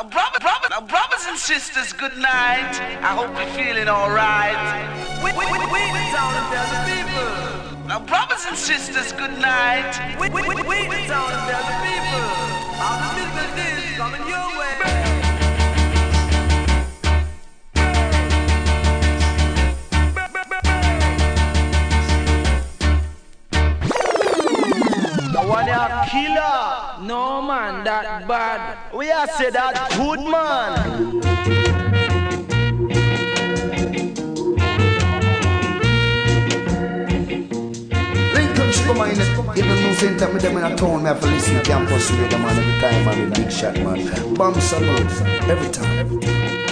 Now, brother, brother, now, brothers and sisters, good night. I hope you're feeling alright. We, we, we, we the town tell the people. Now, brothers and sisters, good night. We, we, we, we the town tell the people. One a killer. No man, that bad. We are say that good man. Lincoln Sugar Mine, even no same time with them in a town, me have to listen to campus radio man every time, man, big shot man. Bam Salute, every time.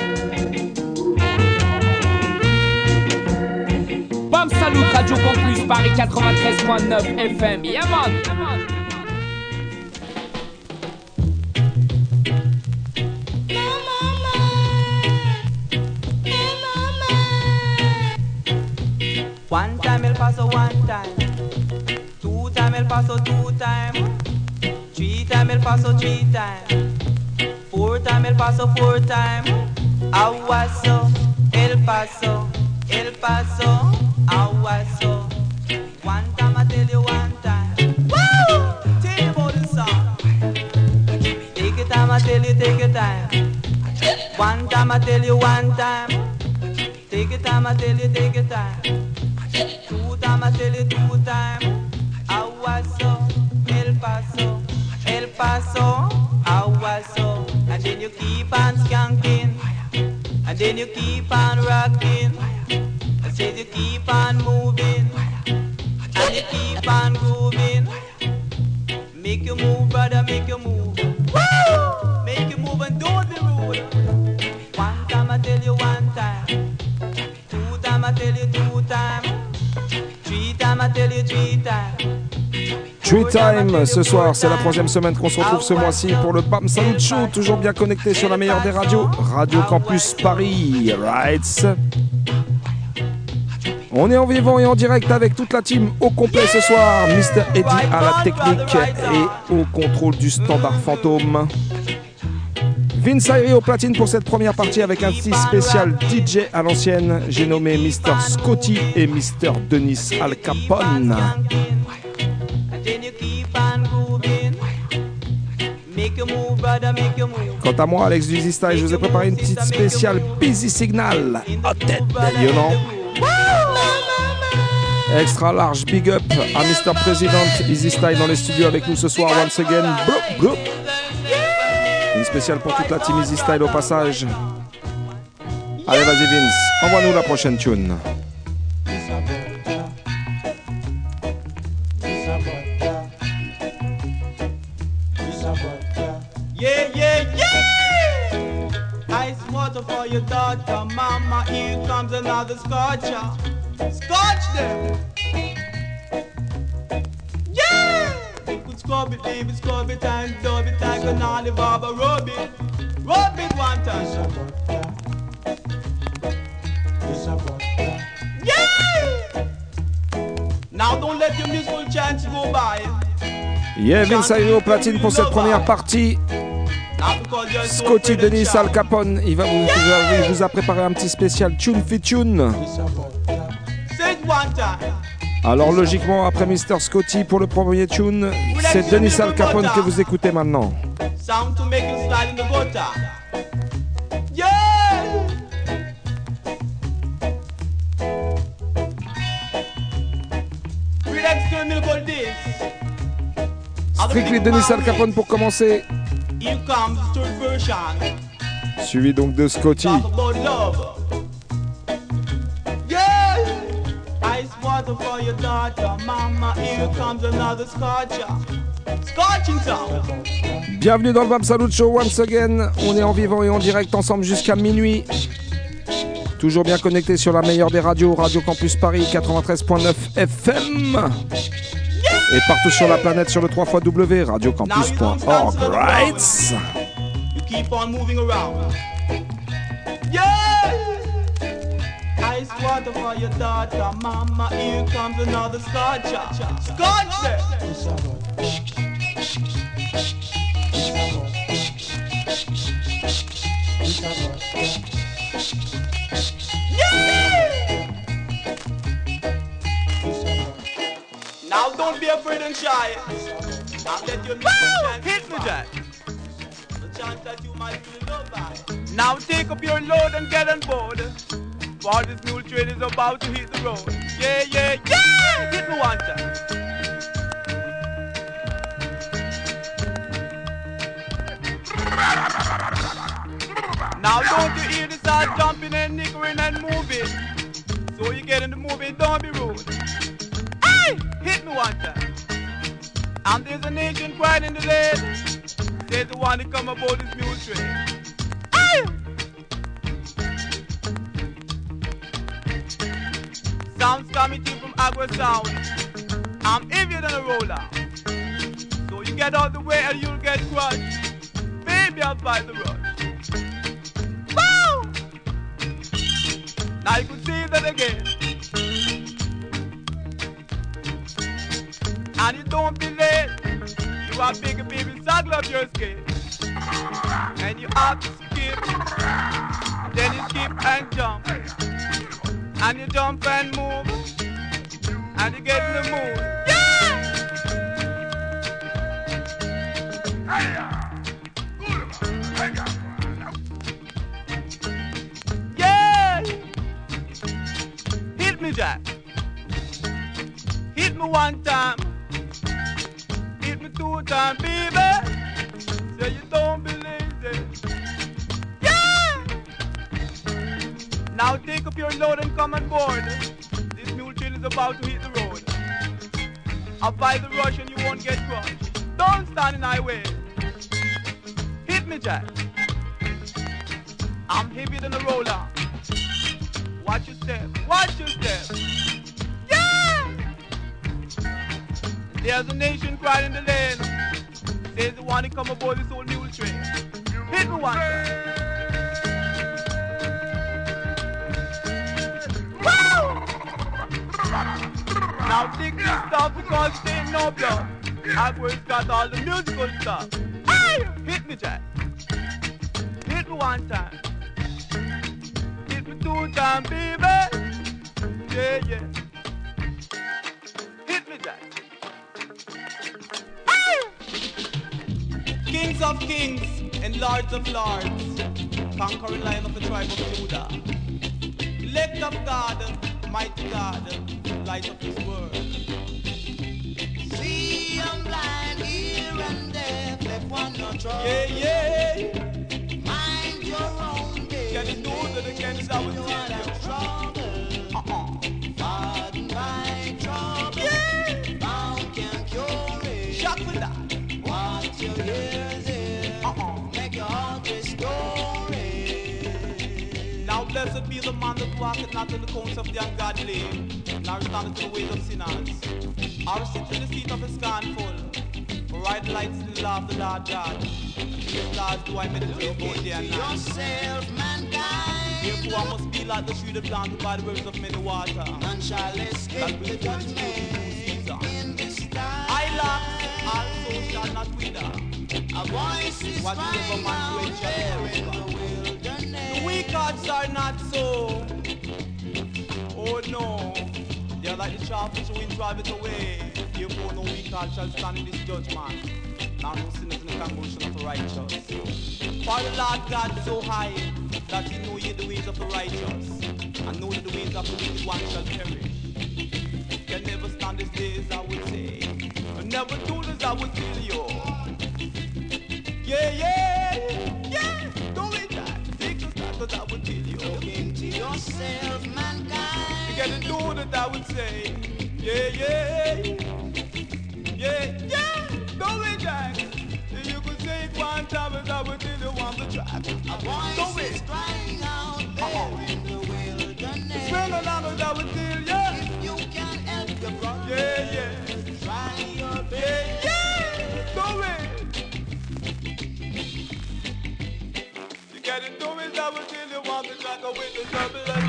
Salut Radio Campus Paris 93.9 FM. One time El Paso, one time. Two time El Paso, two time. Three time El Paso, three time. Four time El Paso, four time. Aguaso, El Paso, El Paso, Aguaso. One time I tell you one time. Woo! Tell you about the. Take your time, I tell you, take your time. One time I tell you one time. Take your time, I tell you, take your time. Two time, I tell you two time. Aguaso, El Paso, El Paso, Aguaso. And then you keep on skanking. And then you keep on rocking. Said you keep on moving. And you keep on grooving. Make you move, brother, make you move. Make you move and don't be rude. One time I tell you one time. Two time I tell you two time. Three time I tell you three time. Tree Time, ce soir, c'est la troisième semaine qu'on se retrouve ce mois-ci pour le BAM Salut Show, toujours bien connecté sur la meilleure des radios, Radio Campus Paris, right On est en vivant et en direct avec toute la team au complet ce soir, Mr. Eddie à la technique et au contrôle du standard fantôme. Vince Ayri au platine pour cette première partie avec un petit spécial DJ à l'ancienne. J'ai nommé Mr. Scotty et Mr. Denis Al Capone. Quant à moi, Alex du Easy Style, je vous ai préparé une petite spéciale Busy Signal. Hot tête. Extra large big up à Mr. President Easy Style dans les studios avec nous ce soir once again. Une spéciale pour toute la team Easy Style au passage. Allez, vas-y Vince, envoie-nous la prochaine tune. Your daughter, mama. Here comes another scotcher. Scotch them! Yeah! You could scrub it, leave it, scrub it, and dub it like an olive arbor. Rub it, rub it one time. Yeah! Now don't let your musical chance go by. Yeah, Vince Ayri au platine pour cette première partie. Scotty Denis Al Capone, il, va vous, il vous a préparé un petit spécial Tune Fit Tune. Alors logiquement, après Mr. Scotty pour le premier tune, c'est Denis Al Capone que vous écoutez maintenant. Sound to make you slide in the gutter. Yeah! Relax to a miracle this. Strictly Denis Al Capone pour commencer, Here comes the third version. suivi donc de Scotty. Talk about love. Ice water for your daughter, mama. Here comes another scotcher. Scorching sound. Bienvenue dans le Bam Salut Show once again. On est en vivant et en direct ensemble jusqu'à minuit. Toujours bien connecté sur la meilleure des radios, Radio Campus Paris 93.9 FM. Et partout sur la planète sur le 3 W radiocampus.org. Right? You keep on moving around. Yeah! Water for your daughter, mama. Here comes another scotcher. Scotch them. Now don't be afraid and shy. I'll let you know Hit me, Jack. The chance that you might by. Now take up your load and get on board. For this mule train is about to hit the road. Yeah, yeah, yeah! Hit me one time. Now don't you hear the start jumping and nickering and moving? So you get in the movie, don't be rude. Hey! Hit me one time. And there's a nation crying in the lane. There's the one that come aboard this mule train. Sounds coming to from Agua Sound. I'm heavier than a roller. So you get out the way and you'll get crushed. Baby, I'll fight the rush. Woo! Now you can see that again. And you don't be late. You are bigger, baby, saddle up your skin. And you have to skip. Then you skip and jump. And you jump and move. And you get in the mood. Yeah! Yeah! Hit me, Jack. Hit me one time. Hit me two times, baby. Now take up your load and come on board. This mule train is about to hit the road. Avoid the rush and you won't get crushed. Don't stand in my way. Hit me, Jack. I'm heavier than a roller. Watch your step, watch your step. Yeah! There's a nation crying in the lane. There's the one to come aboard this old mule train. Hit me one. Now dig this stuff because ain't no blood. Agwa's got all the musical stuff. Hey! Hit me, Jack. Hit me one time. Hit me two times, baby. Yeah, yeah. Hit me, Jack. Kings of kings and lords of lords, conquering lion of the tribe of Judah. Elect of God, mighty God, light of this world. See, I'm blind here and there, left one no trouble. Yeah, yeah. Mind your own business. Can you do that against our You walketh not in the counsel of the ungodly, nor standeth in the ways of sinners, or sit in the seat of the scornful, for right delights in the law of the Lord God. His laws do I meditate both day and night. Yourself, mankind. Therefore I must be like the tree that planted by the rivers of many water. None shall escape the produce fruit in due judgment in this time. I lack, also shall not wither. A voice is crying out there in the wilderness. The weak hearts are not so. Oh no, they are like the sharpest wind driveth away. Therefore no weak heart shall stand in this judgment. Now no sinners in the congregation of the righteous. For the Lord God is so high that he know ye the ways of the righteous, and know that the ways of the wicked one shall perish. Can never stand these days, I would say. And never do this, I would tell you. Yeah, yeah, yeah. Do it, Jack. Take the start, but I would tell you. Look into yourself, You mankind. Gotta do that, I would say. Yeah, yeah. Yeah, yeah. Do it, Jack. You could say it one time, but I would tell you on the track. A voice is it. crying out there in the wilderness. Spend a lot of that would tell you. If you can help your brother, Yeah, yeah. try your Yeah, best. yeah. Do it. You gotta do it, I would tell you on the track with the double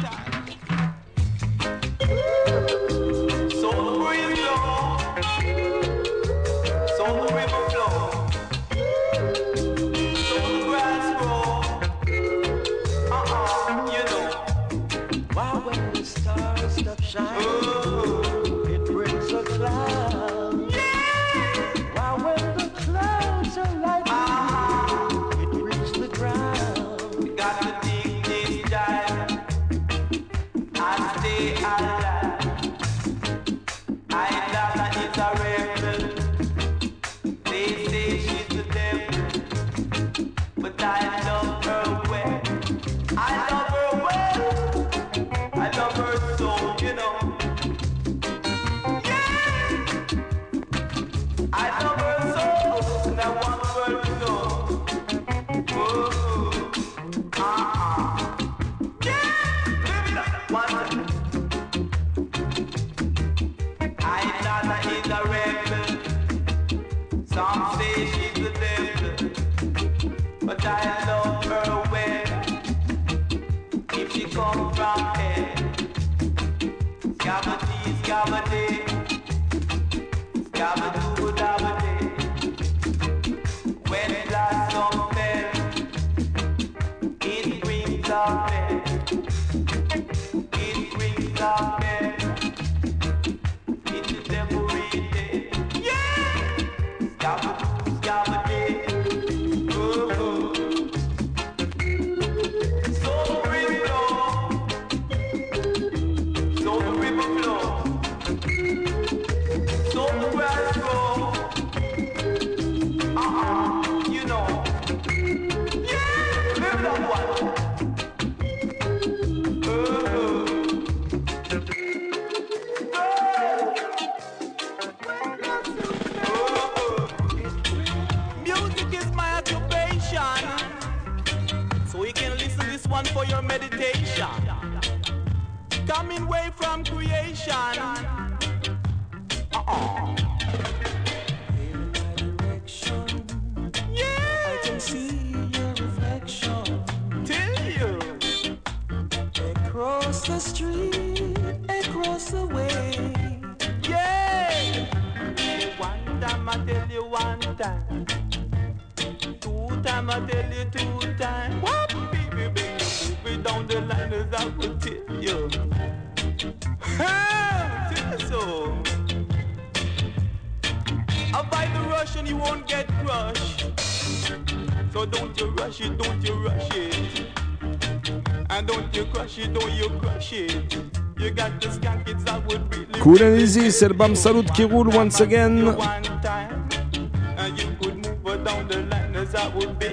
Cool and easy, c'est le Bam Salut qui roule once again.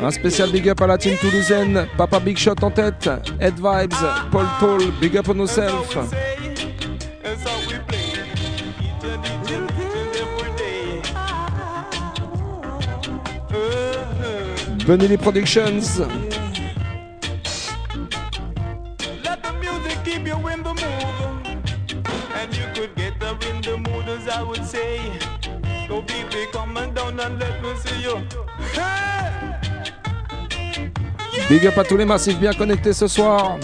Un spécial big up à la team toulousaine. Papa Big Shot en tête. Head Vibes, Paul Toll, big up on yourself. That's how Big up à tous les massifs bien connectés ce soir.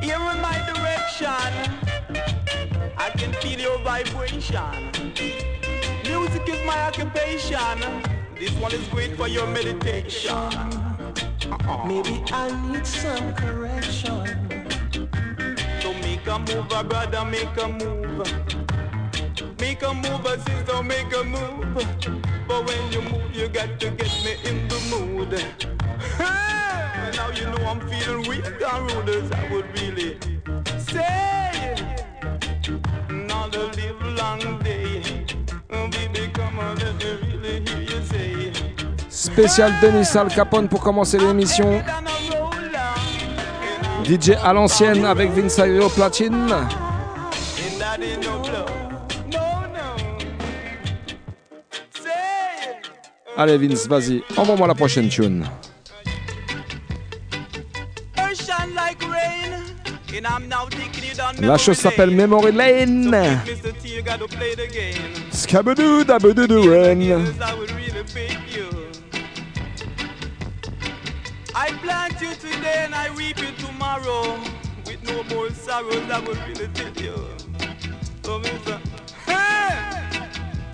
Here in my direction, I can feel your vibration. Music is my occupation. This one is great for your meditation. Maybe I need some correction. So make a move, brother, make a move. Make a move, sister, make a move. But when you move, you got to get me in the mood. Feeling real down rude as I would really say. Another live long day. Baby, come on, let me really hear you say. Spécial Denis Al Capone pour commencer l'émission. DJ à l'ancienne avec Vince au platine. Allez Vince, vas-y, envoie-moi la prochaine tune. La chose s'appelle Memory Lane. Scabadoo, dabadoo, I plant you today and I reap you tomorrow with no more sorrow that will really take you. So means hey,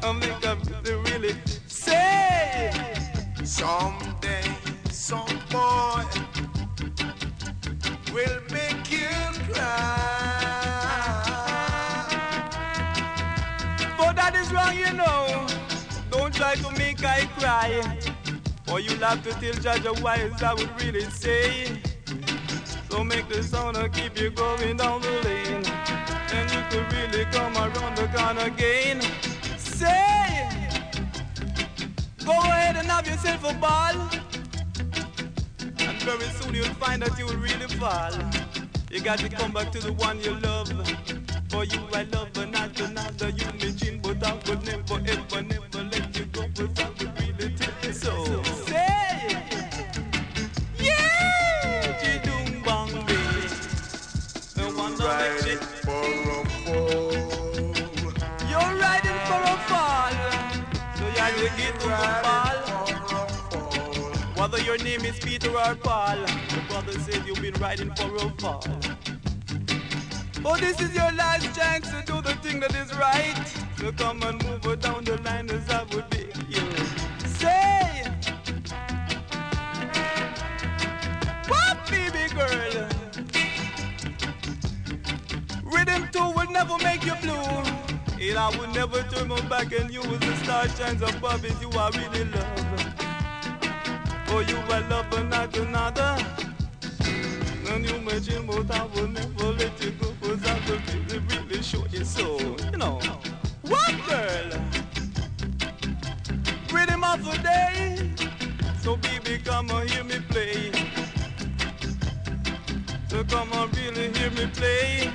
I make up really say someday some boy will make you cry. Is wrong, you know. Don't try to make I cry. Or you'll have to tell Judge why as I would really say. So make the sound keep you going down the lane. And you could really come around the corner again. Say, go ahead and have yourself a ball. And very soon you'll find that you will really fall. You got to come back to the one you love. For you I love another, another you may dream, but I would never, ever, never let you go, cause I would really tell your so. Say, yeah, Jidum Bambi, and one direction. You're riding for a fall, so you're you get to fall. Whether your name is Peter or Paul, your brother said you've been riding for a fall. Oh, this is your last chance to do the thing that is right. So come and move her down the line as I would be you. Say, what baby girl? Rhythm two will never make you blue. And I will never turn my back and you was the star shines above it. You are really love. Oh, you are love, another. And you imagine dream, but I will never let you go pretty soul, you know. What girl? Pretty much a day. So baby, come and hear me play. So come and really hear me play.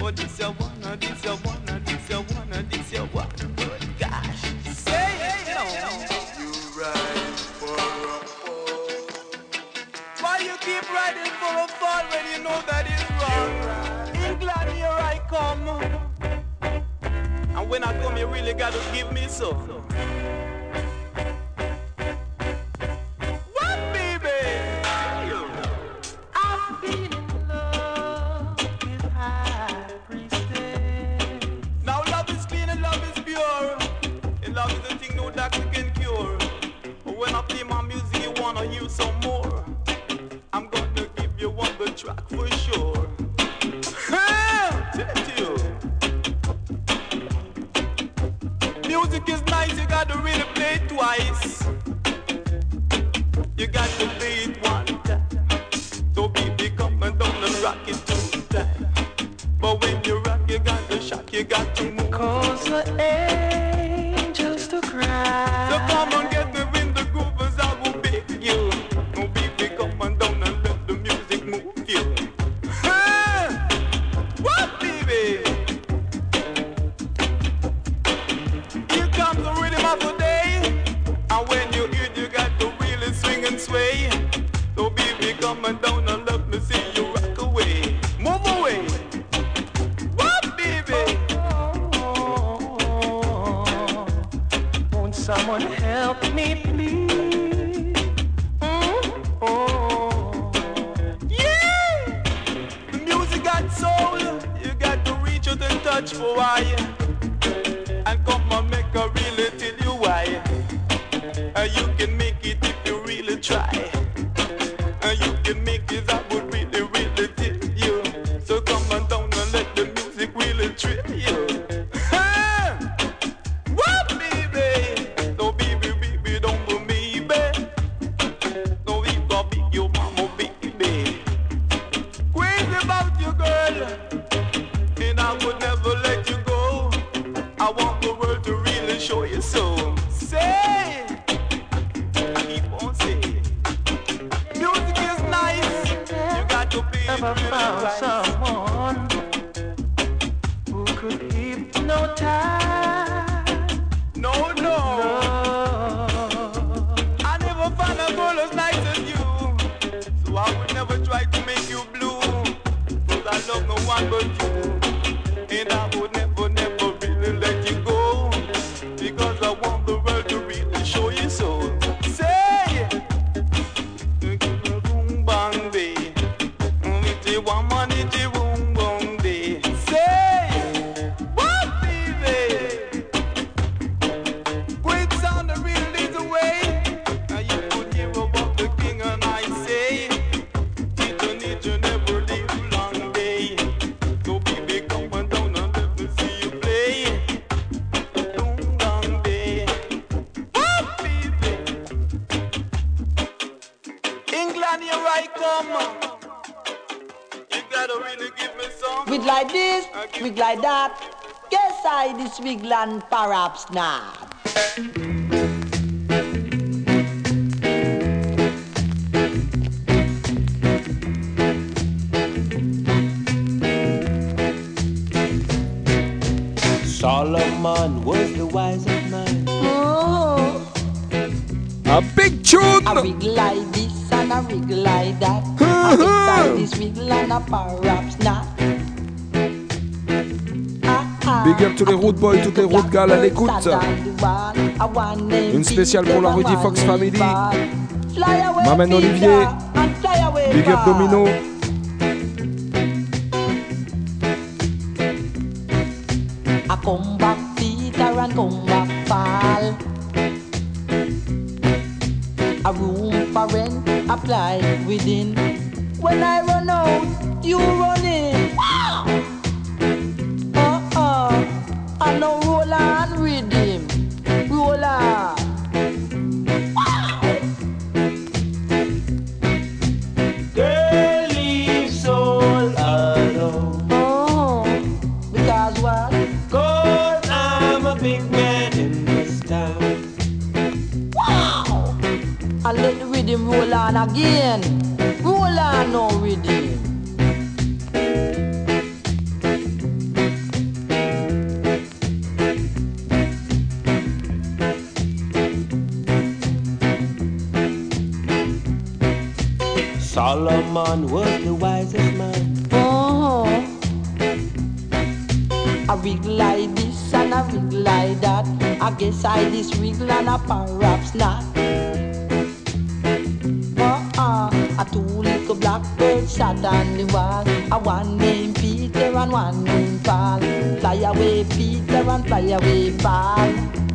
Oh, this your wanna, oh, this your wanna, oh, this your wanna, oh, this your wanna. Good gosh, say it, you. You ride for a fall. Why you keep riding for a fall when you know that when I come, you really gotta give me some. God good food. perhaps perhaps not. Solomon was the wisest man. Oh. A big tune. A wig like this and a wig like that. a big this wiggle and a. big up tous les road boys, toutes les road gals à l'écoute. Une spéciale pour la Rudy Fox Family. M'amène Olivier. Big up Domino. away, Peter and fly away, Paul.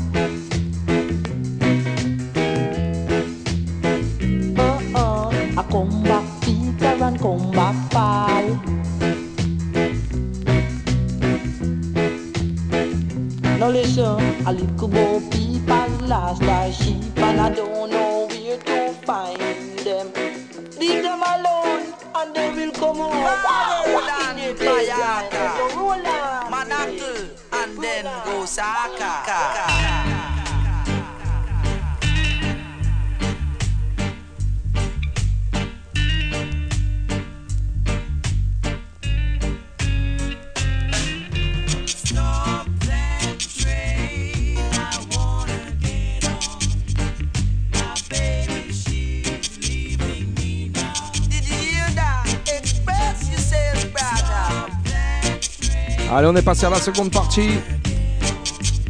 à la seconde partie.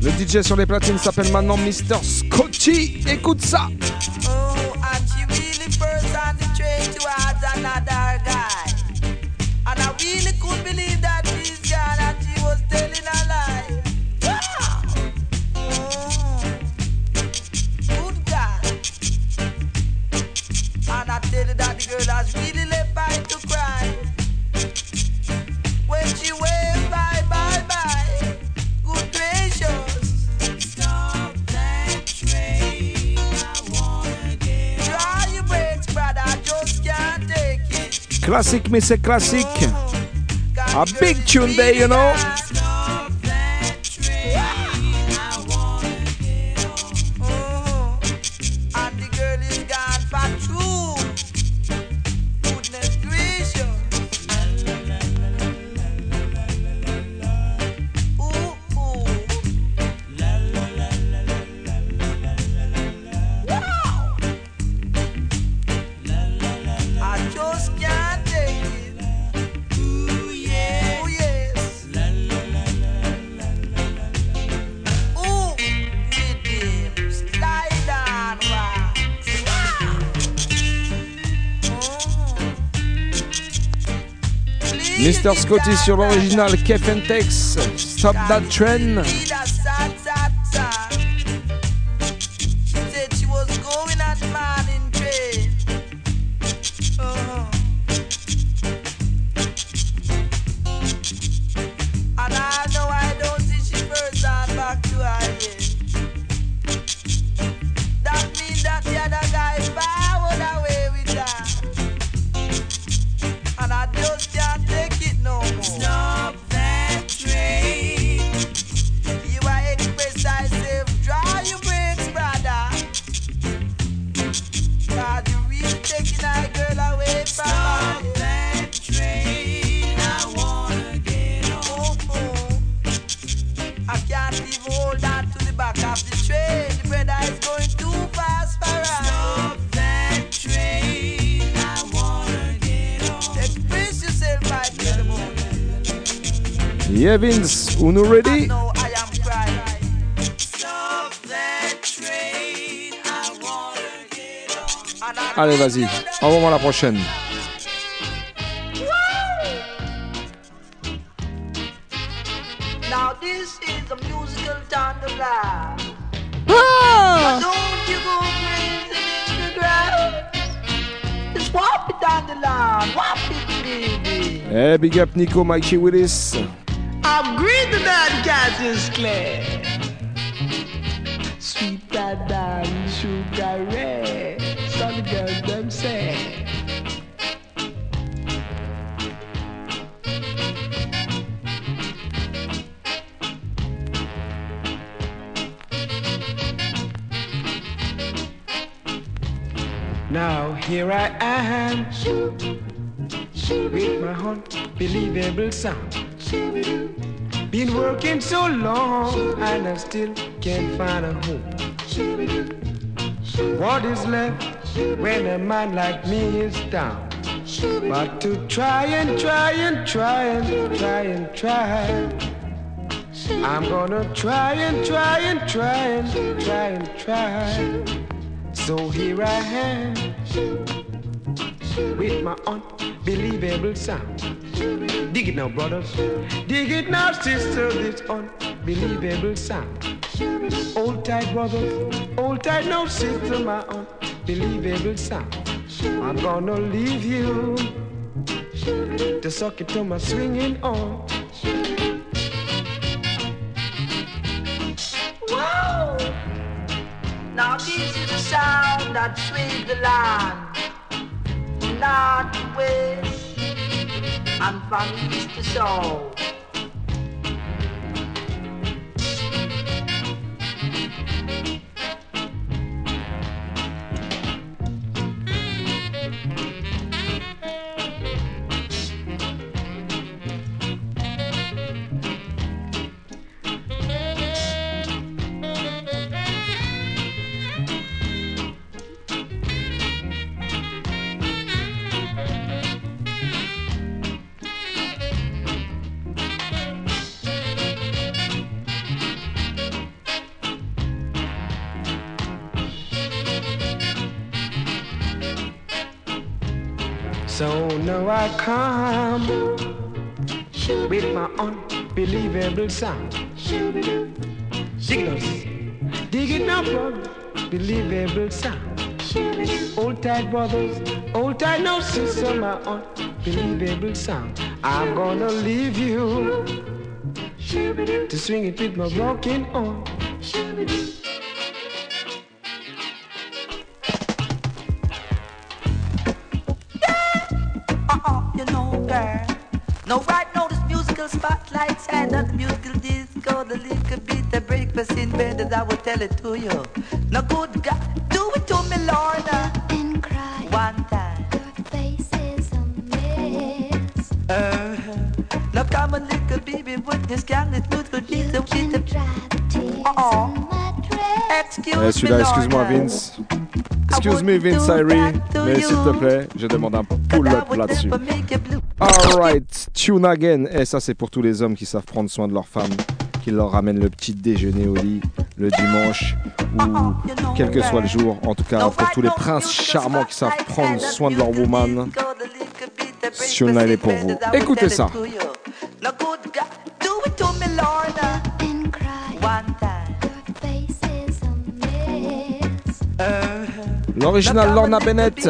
Le DJ sur les platines s'appelle maintenant Mr. Scotty. Écoute ça! classic, mais c'est classique. A big tune day, you know. Scotty sur l'original Kef Stop That Trend. Evans, Uno Ready? Allez, vas-y, envoie-moi la prochaine. Hey, eh, big up Nico, Mikey Willis. I'm green to that cat is clear. Sweet that sugar red. Some girls them say. Now here I am with my unbelievable sound. I still can't find a home. What is left when a man like me is down? But to try and try and try and try and try. I'm gonna try and try and try and try and try. So here I am with my unbelievable sound. Dig it now, brothers. Dig it now, sisters. This unbelievable sound. Old tight brothers. Old tight now, sister. My unbelievable sound. I'm gonna leave you to suck it to my swinging arm. Now this is the sound that sways the land. not to west and from east to south. Now I come with my unbelievable sound. Dig it now, dig it now, brother. Believable sound. Old tight brothers, old tight no sister, my unbelievable sound. I'm gonna leave you to swing it with my rocking on. It to you. No good God, do it to me, Lorna. One time. Uh-huh. Now come on, little baby, put this gang, this musical disco, disco. Uh-uh. Excuse Eh, me, celui-là, excuse-moi. Vince. Excuse me, Vince Irie, mais s'il te plaît, je demande un pull-up là-dessus. Alright, tune again. Et ça, c'est pour tous les hommes qui savent prendre soin de leurs femmes, qui leur ramènent le petit déjeuner au lit le dimanche ou quel que soit le jour. En tout cas, pour tous les princes charmants qui savent prendre soin de leur woman, elle est pour vous. Écoutez ça. L'original Lorna Bennett.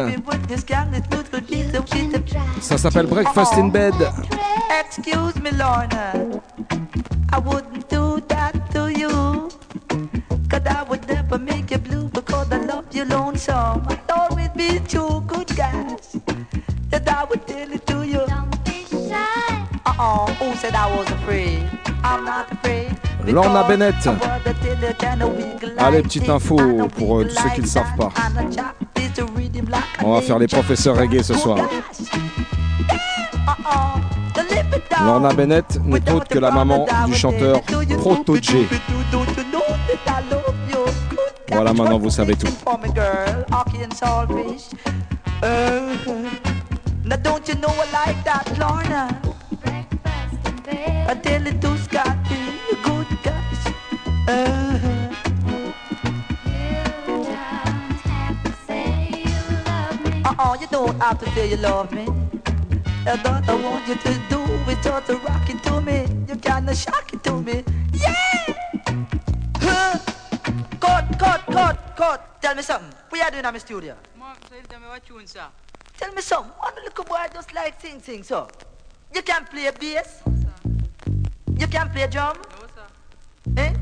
Ça s'appelle Breakfast in Bed. Excuse me, Lorna. I wouldn't do that you lonesome. I'd always be two good guys. That I would tell it to you. Don't be shy. Uh-uh, who said I was afraid? I'm not afraid. Lorna Bennett. Allez, petite info pour euh, tous ceux qui ne savent pas. On va faire les professeurs reggae ce soir. Lorna Bennett n'est autre que la maman du chanteur Proto J. Voilà, maintenant vous savez tout. you don't have to say you love me. And all I want you to do is just rock it to me. You kinda shock it to me. Yeah! Cut, cut. Tell me something. What you doing in my studio? Mom, so you tell me what tune, sir? Tell me something. One little boy just like sing, sing, so. You can play bass? No, sir. You can play drum? No, sir. Eh?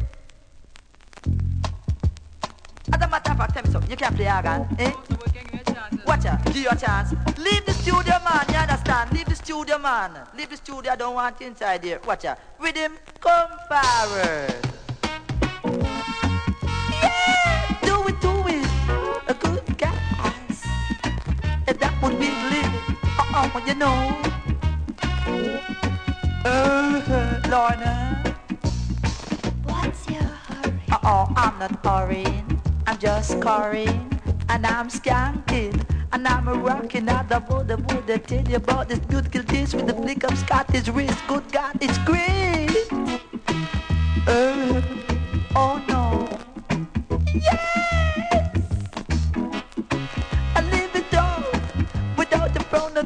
As a matter of fact, tell me something. You can play organ, eh? So, boy, can you give me a chance? Watch out, give you a chance. Leave the studio, man. You understand? Leave the studio, man. Leave the studio. I don't want you inside here. Watch out. With him, come forward. That would be living. Uh-uh, you know. Uh, Lorna. What's your hurry? Uh-oh, I'm not hurrying. I'm just scoring. And I'm skanking. And I'm a rocking out the wood. would I tell you about this beautiful dish with the flick of Scottish wrist. Good God, it's great. Uh, oh no. Yes!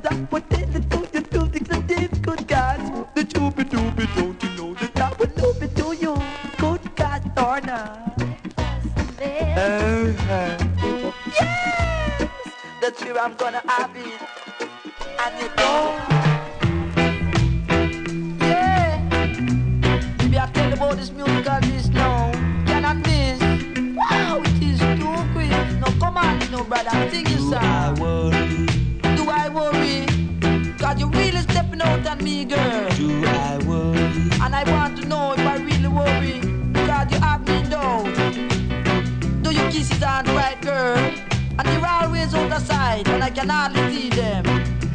That. What did it do? You the deep good God. The doobie doobie, don't you know that I would love to you? Good God, Lorna. Uh-huh. Yes! That's where I'm gonna have it. And you know. Yeah! Maybe I tell about this musical this now. Cannot miss. Wow, it is too come on, brother. Sing your song. And hardly see them.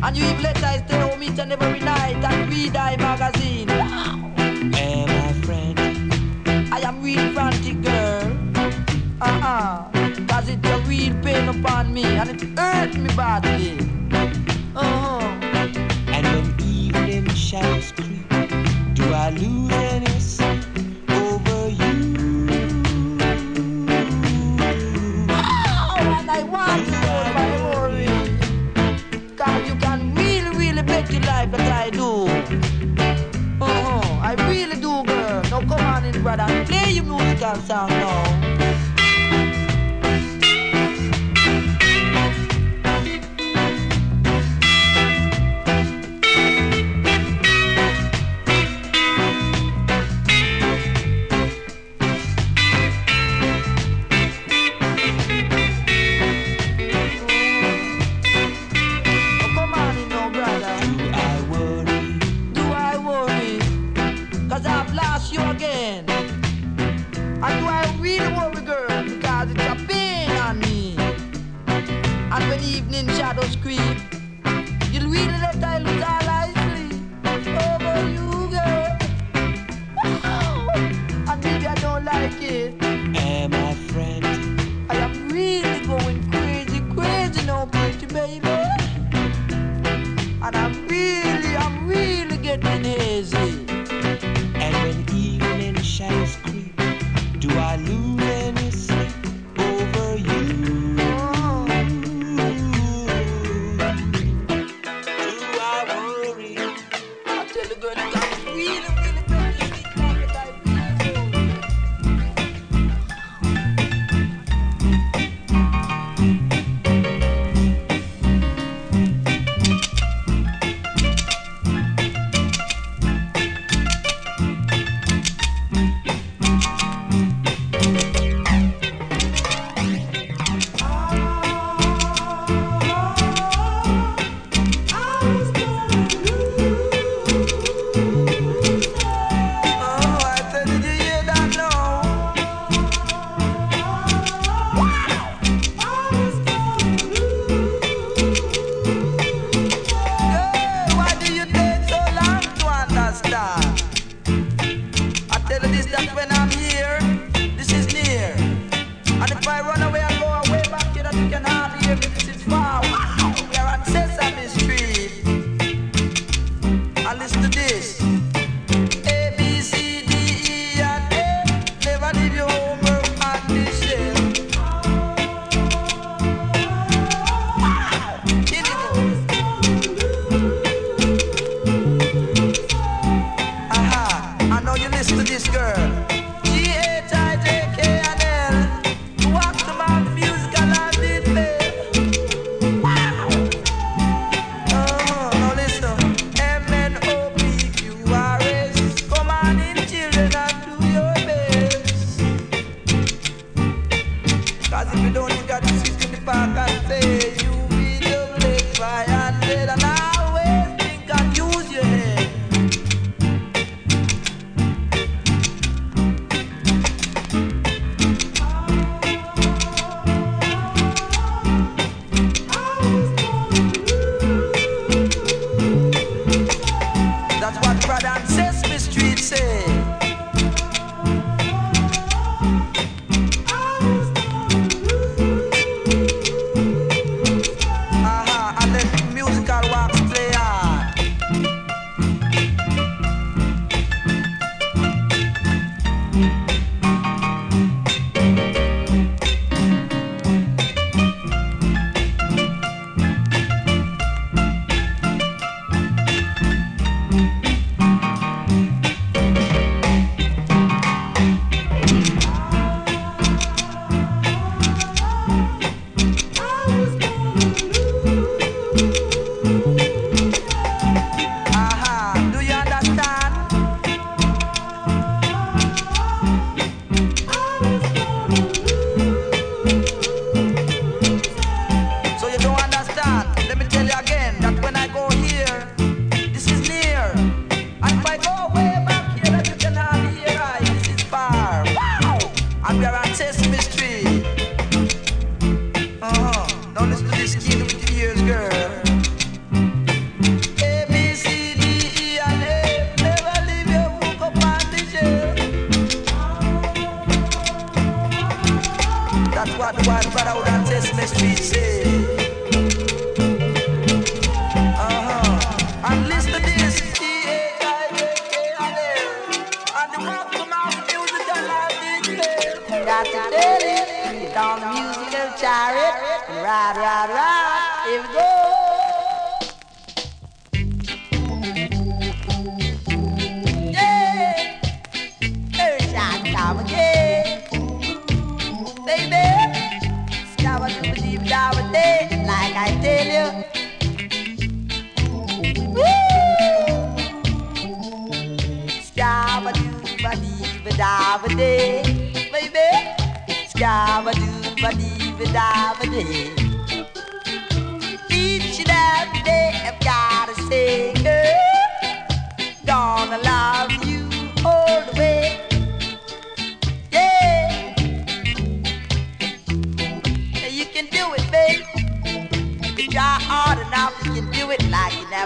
And you even let I stay home each and every night and read I magazine. Wow. Am I friend? I am real frantic girl. Uh-uh. Cause it's a real pain upon me and it hurt me badly. Uh-huh. And when evening shadows creep, do I lose do. Uh-huh. I really do, girl. Now come on in, brother. Play your musical song now.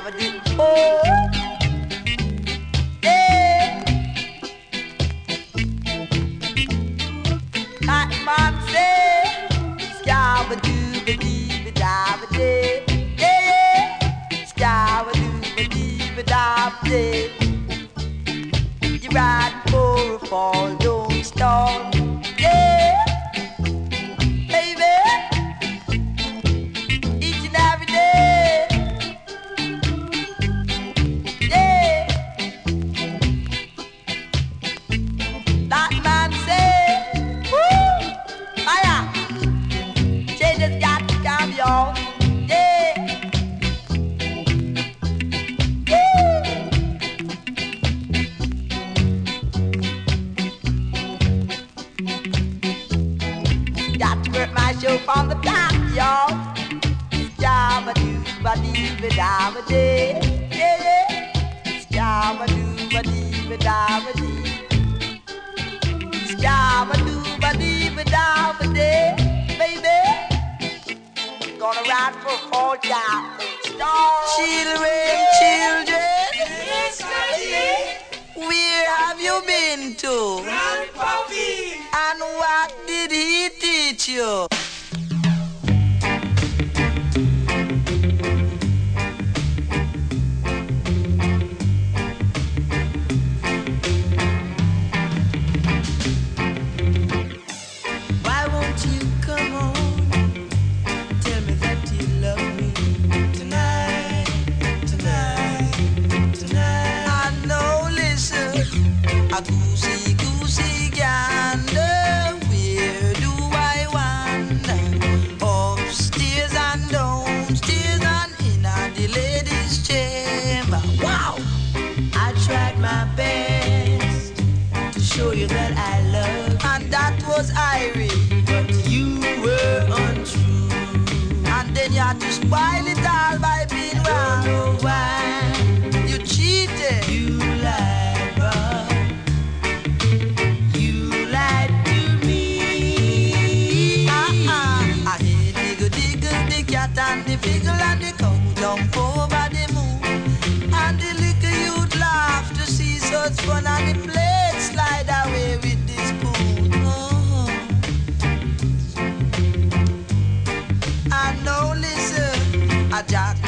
Like you never did a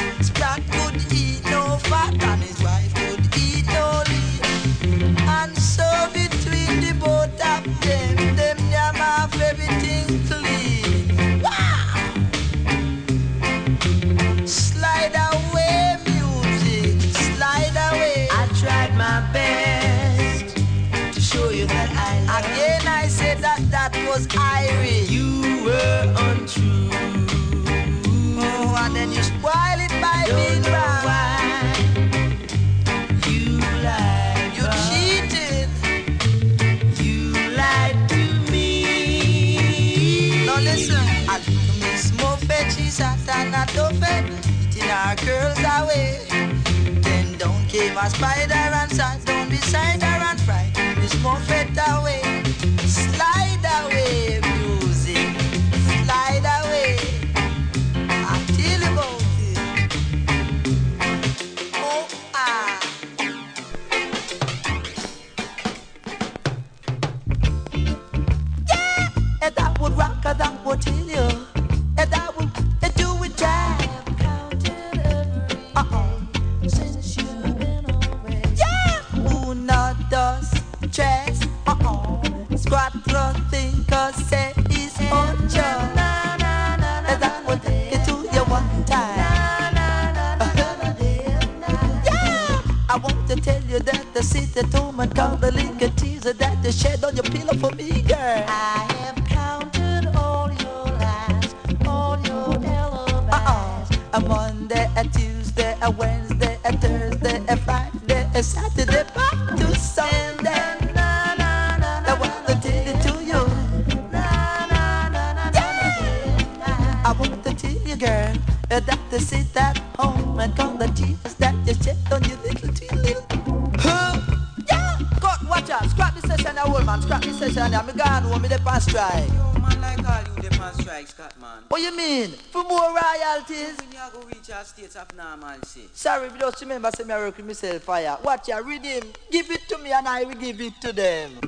spider remember, say, me, I recommend myself fire. What you're reading? give it to me, and I will give it to them.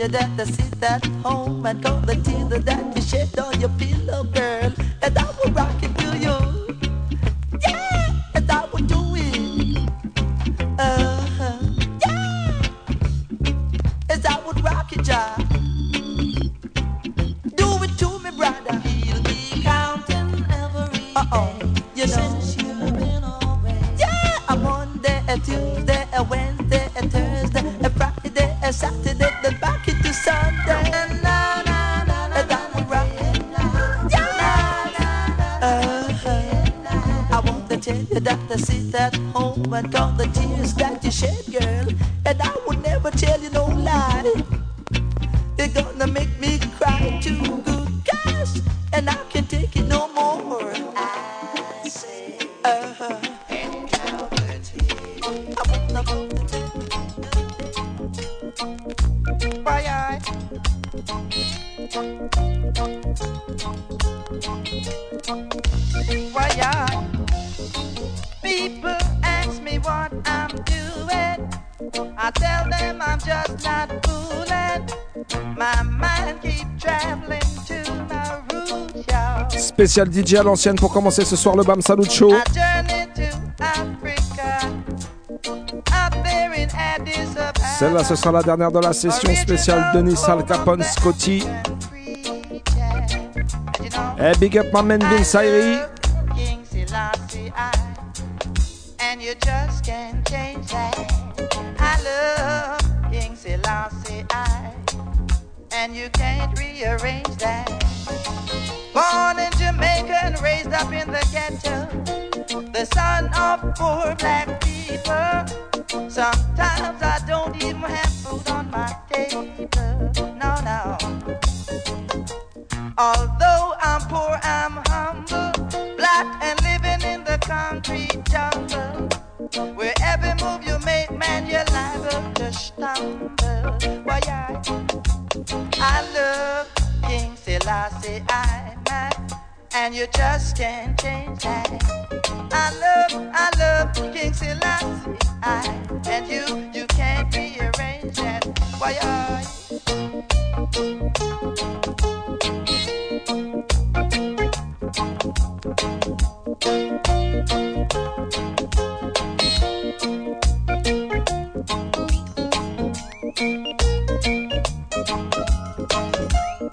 you that I sit at home and call the tears that you shed on your pillow, girl, and I will rock it. spécial DJ à l'ancienne pour commencer ce soir le BAM Salut Show. Celle-là, ce sera la dernière de la session spéciale Denis Al Capone Scotty. Hey, big up ma man Vince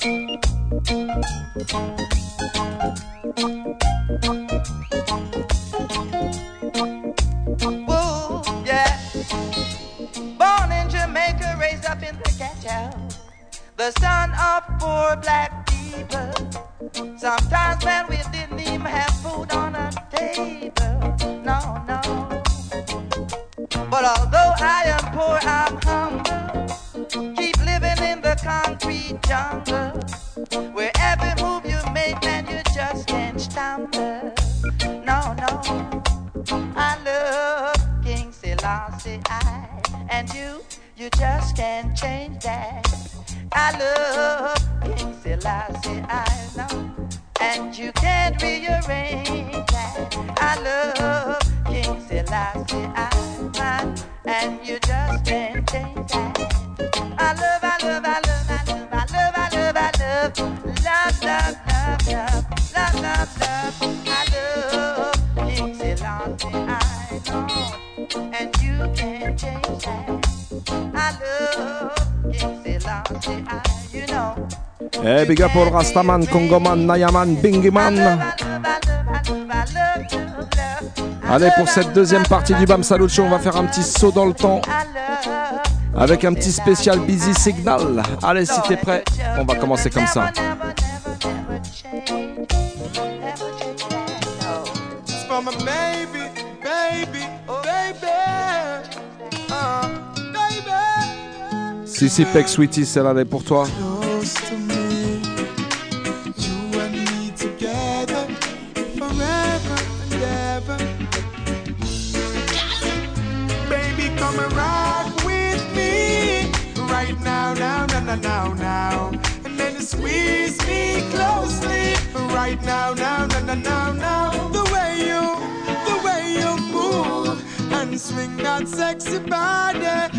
Ooh, yeah. Born in Jamaica, raised up in the ghetto. The son of poor black people. Sometimes when we genre. Wherever move you make, man, you just can't stumble. No, no. I love King Selassie, I and you, you just can't change that. I love King Selassie, I. Eh, big up all Rastaman, Congoman, Nayaman, Bingiman. Allez, pour cette deuxième partie du Bam Salut Show, on va faire un petit saut dans le temps avec un petit spécial Busy Signal. Allez, si t'es prêt, on va commencer comme ça. Baby. Uh, baby. Sissy Peck Sweetie, celle-là, elle est pour toi.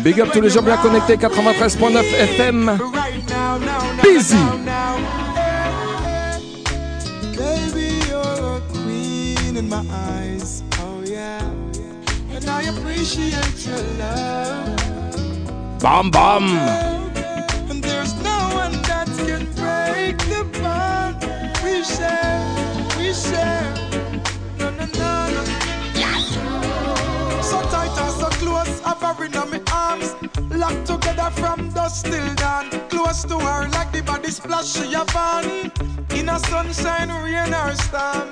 Big up tous les gens bien connectés, 93.9 FM. Busy. Baby, you're a queen in my eyes. Oh yeah. And I appreciate your love. Bam bam. Together from dusk till dawn. Close to her like the body splash she a van. In a sunshine, rain or storm.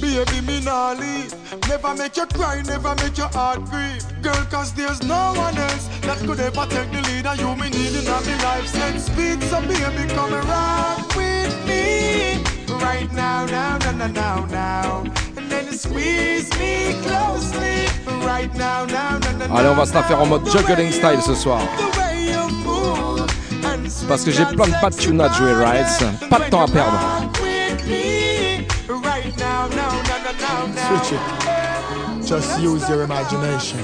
Baby, me leave. Never make you cry, never make your heart grieve. Girl, cause there's no one else that could ever take the lead. And you me need in my life. Send speed, so baby, come and rock with me. Right now, now, now, now, now, now. And then squeeze me closely. Right now, now, now, now, Allez, on va se la faire en mode juggling style ce soir. Parce que j'ai plein de pas de tune à jouer, right? Pas de temps à perdre. Switch it. Just use your imagination.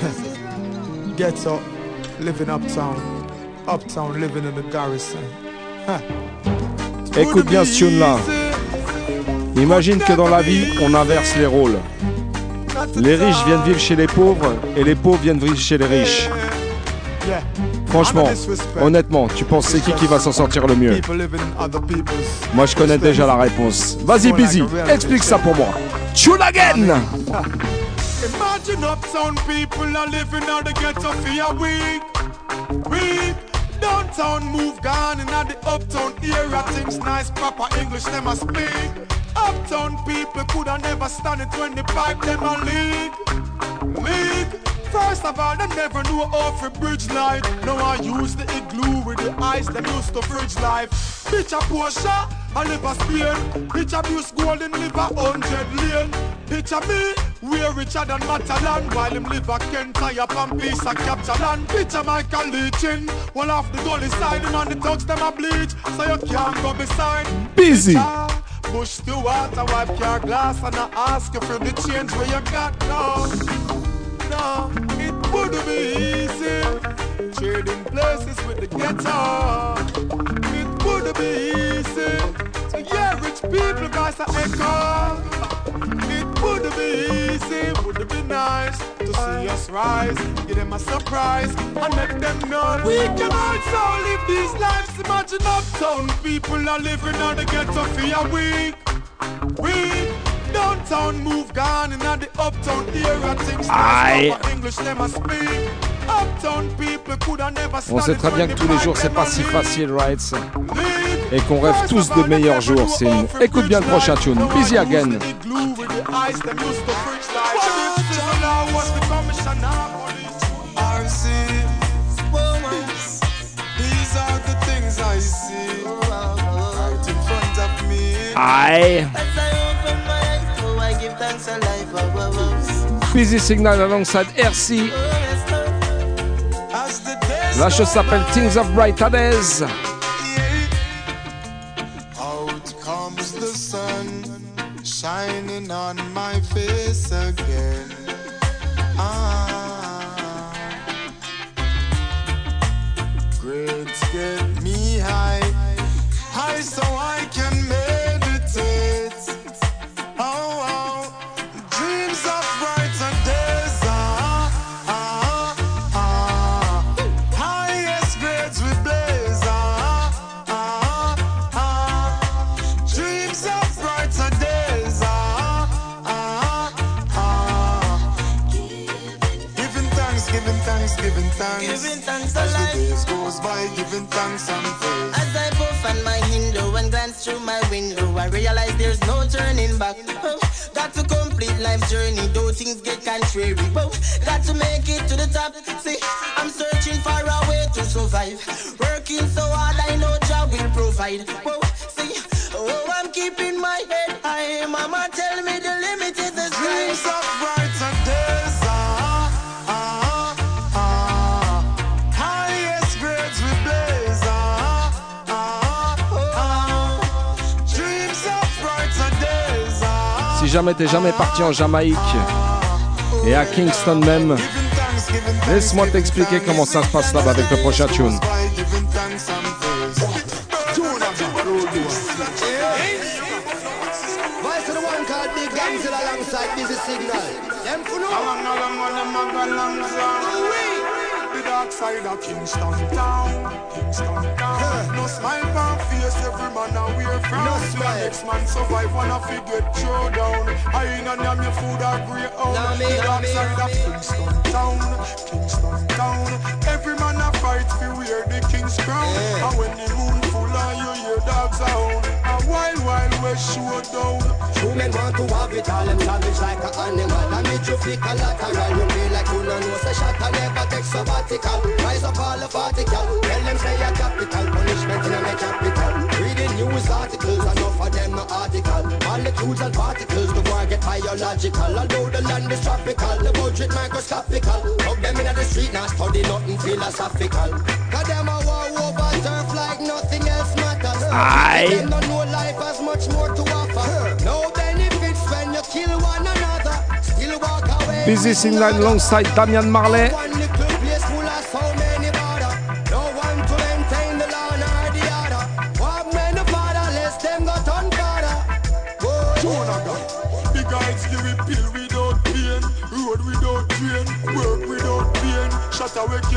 Get up, living uptown. Uptown, living in the garrison. Écoute bien ce tune-là. Imagine que dans la vie, on inverse les rôles. Les riches viennent vivre chez les pauvres et les pauvres viennent vivre chez les riches. Franchement, honnêtement, tu penses c'est qui qui va s'en sortir le mieux? Moi, je connais déjà la réponse. Vas-y, Busy, explique ça pour moi. Tune Imagine people are living out the ghetto for a week. The. Uptown people coulda never stand it when the pipe them a leak. Leak. First of all, them never knew how to bridge light. Now I use the igloo with the ice them used to fridge life. Bitch a Porsche, I live a Spain. Abuse golden live a hundred lane. Bitch a me, we're richer than Matalan. While him live a Kent tie up and piece a capture land. Bitch a Michael Leachin. One off the gully side him on the thugs them a bleach. So you can't go beside. Busy. Bitch, Push the water, wipe your glass And I ask you for the change where you got now. No, it would be easy. Trading places with the ghetto Would be easy To hear rich people voice a echo it would be easy, would be nice to see us rise, give them a surprise and make them know we can also live these lives. Imagine uptown people are living on the ghetto for a week. Week. Downtown move gone in the uptown area things proper English them a speak. On sait très bien que tous les jours c'est pas si facile, right? Et qu'on rêve tous de meilleurs jours. C'est une... Écoute bien le prochain tune. Busy again. Aïe. Busy Signal alongside RC. La chose s'appelle Things of Bright Days. Out comes the sun Shining on my face again Ah Grades get me high High so I and praise. As I puff on my window and glance through my window, I realize there's no turning back. Oh, got to complete life's journey, though things get contrary. Oh, got to make it to the top. See, I'm searching for a way to survive. Working so hard, I know job will provide. Oh, see, oh, I'm keeping my head high. Mama tell jamais t'es jamais parti en Jamaïque et à Kingston même, laisse-moi t'expliquer comment ça se passe là-bas avec le prochain tune. Frown. No smile. next man survive, wanna fi get throw down. I ain't on your food a grey me, The dark side of. Kingston town, Kingston town. Every man a fight fi wear the king's crown. Yeah. And when the moon full and you hear dogs hound, a wild, wild west showdown. Women want to have it all, them savage like an animal. And me you feel collateral. You feel like you don't know, say shot and never take sabbatical. Rise up all the particle. Tell them say a capital punishment in a capital. Reading news articles, enough of them no article. Molecules and particles, the war get biological. Although the land is tropical, the budget microscopical. Up them in the street, now study nothing philosophical. Cause them a war over turf like nothing else matters. Aye. Them don't know life has much more to offer. No benefits when you kill one another. Still walk away. Busy Signal alongside Damian Marley.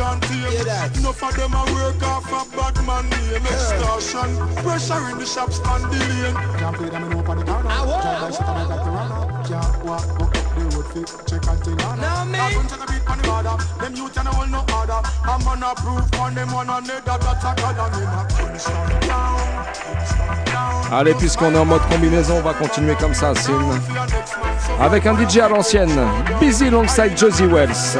Can't tame. Hear that? Enough of them a work off a bad man name, extortion, pressure in the shops and the lane. Can't pay them in open the corner. What? Drive by shut and I got the runner. Can't walk, walk up the road, fit, check and till on. Now me. I don't take a beat on the border. Them youth and all no order. I'm on a proof on them one another that's a god and in a Kingston town, Kingston town. Allez, puisqu'on est en mode combinaison, on va continuer comme ça, Sim. Avec un DJ à l'ancienne, Busy alongside Josie Wells.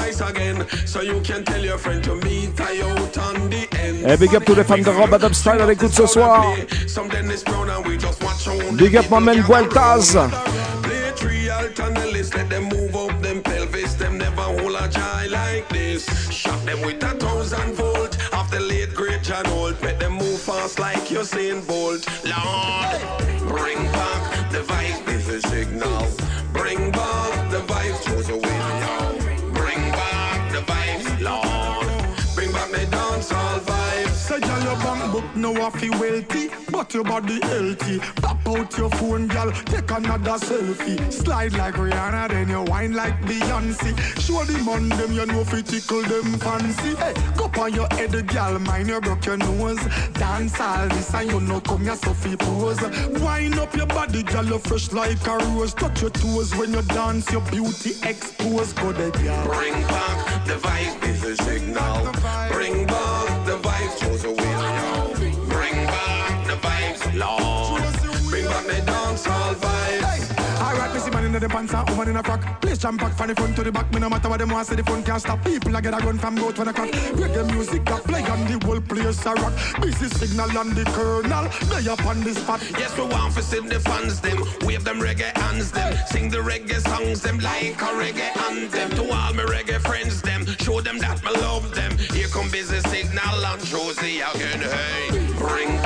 again. So you can tell your friend to meet I out on the end. Et big up tous les fans de Rob Adam Style à l'écoute ce soir. Some Dennis Brown and we just watch on Big up my man Gueltaz. Play three alt on the list, let them move up them pelvis, them never hold a jai like this. Shot them with a thousand volt off the late great John Holt, make them move fast like Usain Bolt. Lord, I feel wealthy, but your body healthy. Pop out your phone, girl, take another selfie. Slide like Rihanna, then you whine like Beyonce. Show the man them you know fi tickle them fancy. Hey, go on your head, girl, mind you broke your nose. Dance all this and you know come so fi pose. Wind up your body, girl, you fresh like a rose. Touch your toes when you dance, your beauty expose. Go there, girl. Bring back the vibe, is a signal. Bring back the pants and woman in a frock. Place jam pack from the front to the back. Me no matter what them want, say the phone can't stop. People a get a gun from both when I crack. Reggae music that play on the whole place a rock. Busy signal on the kernel. They up on the spot. Yes, we want to see the fans them, wave them reggae hands them, sing the reggae songs them like a reggae anthem. To all my reggae friends them, show them that me love them. Here come busy signal and Josey again. Hey, bring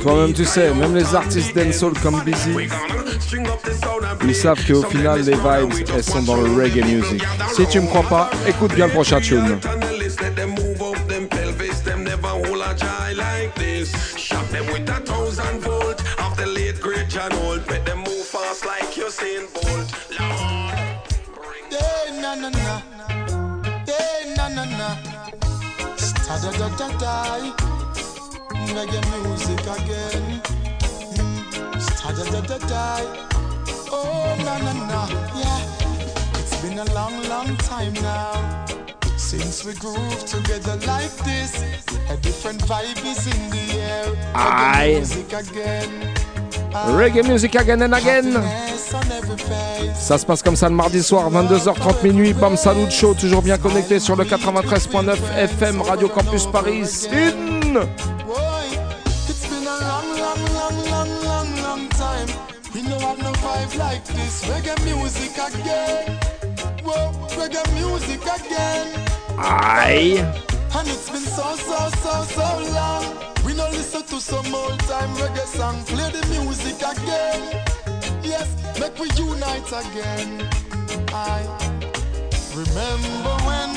Toi-même, tu sais, même les artistes dancehall comme Busy, ils savent qu'au final, les vibes, elles sont dans le reggae music. Si tu me crois pas, écoute bien le prochain tune. Reggae music again. Mm. Oh, na na na. Yeah. It's been a long, long time now. Since we groove together like this, a different vibe is in the air. Reggae music again. Reggae music again and again. Ça se passe comme ça le mardi soir, 22h30 minuit. Bam Salut Show, toujours bien connecté sur le 93.9 FM Radio Campus Paris. Sin have no vibe like this. Reggae music again. Whoa, reggae music again. Aïe. And it's been so, so, so, so long. We no listen to some old time reggae song. Play the music again. Yes, make we unite again. I remember when,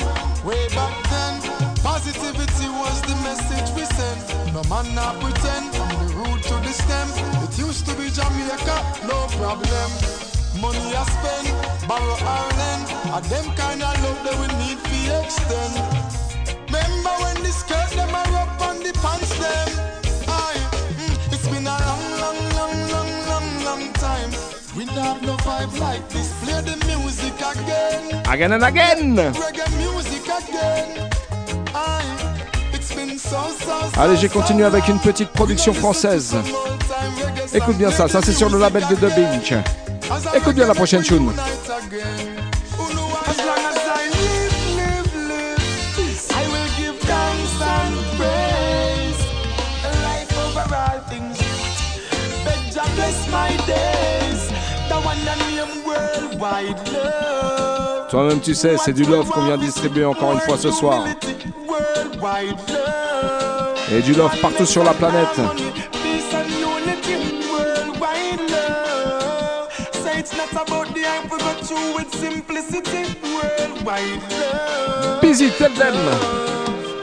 way back then, positivity was the message we sent. No man not pretend from the root to the stem. It used to be Jamaica, no problem. Money I spend, borrow or lend. And them kind of love that we need to extend. Remember when the skirt them are up on the pants them? Aye, mm, it's been a long, long, long, long, long, long time. We don't have no vibe like this. Play the music again. Again and again. Reggae music again. Allez, j'ai continué avec une petite production française. Écoute bien ça, ça c'est sur le label de The Écoute bien la prochaine tune. Toi-même, tu sais, c'est du love qu'on vient distribuer encore une fois ce soir. Et du love partout sur la planète. Busy, tell them.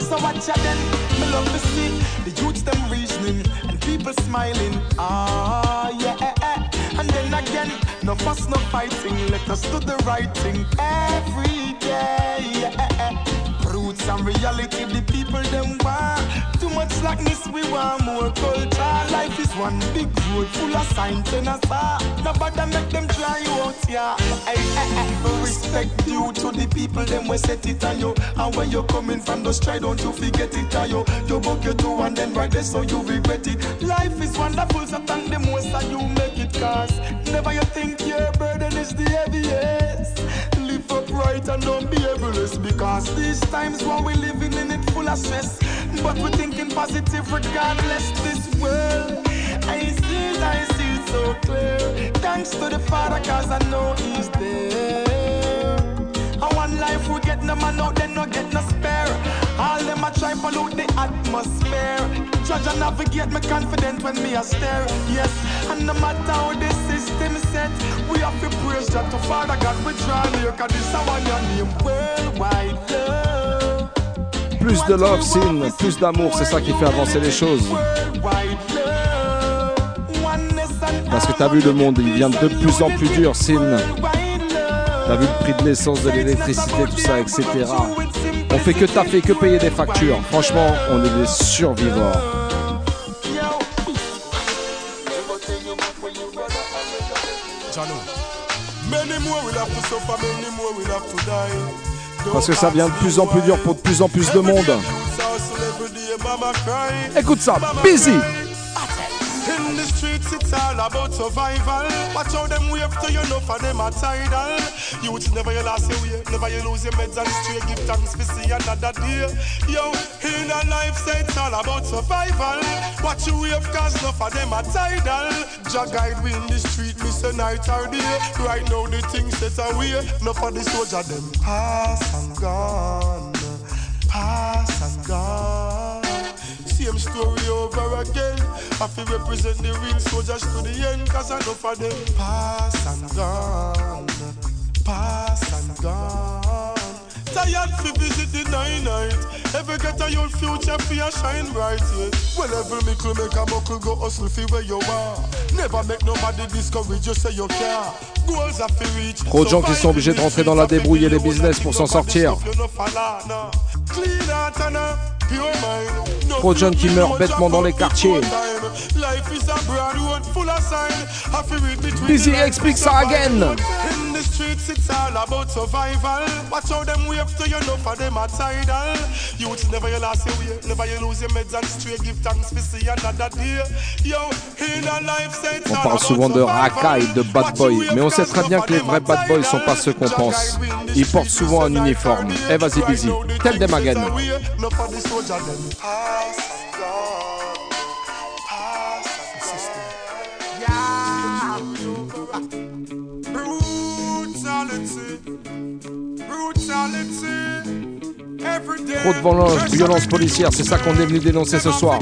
So watch out then, me love to see the youths them reasoning and people smiling. Ah, yeah, eh, eh. And then again, no fuss, no fighting. Let us do the right thing every day. Yeah, Roots and reality, the people them want. Too much slackness, we want more culture. Life is one big road full of signs and a star. Nobody make them try you out, yeah. I, eh, eh. Respect you to the people, them we set it on you. And when you're coming from, just try don't you forget it, on you. You book your two and then right there, so you regret it. Life is wonderful, so thank the most that you make it cause. Never you think your burden is the heaviest. Upright and don't be ableist because these times when we living in it full of stress. But we thinking positive regardless this world. I see it, I see it so clear. Thanks to the Father, cause I know He's there. And one life we get no man out, then no get no spare. All them a try pollute the atmosphere. Judge and navigate me confident when me a stare. Yes, and no matter how the system set, we have to praise that to Father God. We draw near, cause this is one your name worldwide love. Plus de love, Sin, plus d'amour, c'est ça qui fait avancer les choses. Parce que t'as vu le monde, il devient de plus en plus dur, Sin. T'as vu le prix de l'essence, de l'électricité, tout ça, etc. On fait que taffer, que payer des factures. Franchement, on est des survivants. Parce que ça devient de plus en plus dur pour de plus en plus de monde. Écoute ça, busy. Streets, it's all about survival. Watch how them wave to you, enough of them are tidal. Youth never you lost your way, never you lose your meds and straight. Give thanks for see another day. Yo, in a life, say it's all about survival. Watch you wave, cause enough of them are tidal. Jah guide we in the street, miss a night or day. Right now, the things set away. Enough of the soldier, them pass and gone. Pass and gone. Same story over again. I feel represent the real soldiers to the end, cause enough of them pass and gone. Pass and gone. Tired fi visit the nine night. Ever get a your future fi a shine bright, yeah. Well, every mickle make a muckle go hustle fi where you are. Never make nobody discourage you say you care. Goals are fi reach. Trop de gens qui sont obligés de rentrer dans la débrouille et les business pour s'en sortir. Clean heart and Trop de jeunes qui meurent bêtement dans les quartiers. Busy explique ça again. Streets, On parle souvent de. Raka et de Bad Boy, mais on sait très bien que les vrais Bad Boys sont pas ceux qu'on pense. Ils portent souvent un uniforme. Eh vas-y Busy, tell them again. Soldier them. Brutality. Brutality. Trop de violence, violence policière, c'est ça qu'on est venu dénoncer ce soir.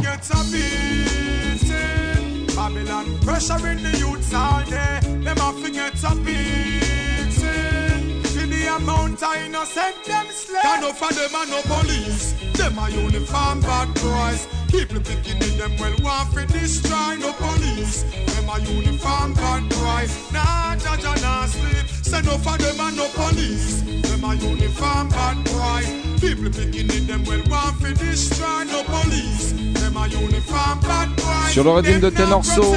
See the amount of innocent them slay. Can of them are no police. Them a uniform bad boys. People picking in them well want for destroy no police. Them a uniform bad boys. Nah, judge and nah sleep. Say no for them are no police. Them a uniform bad boys. People picking in them well want for destroy no police. Them a uniform bad boys. Sur le rythme de Tenorso,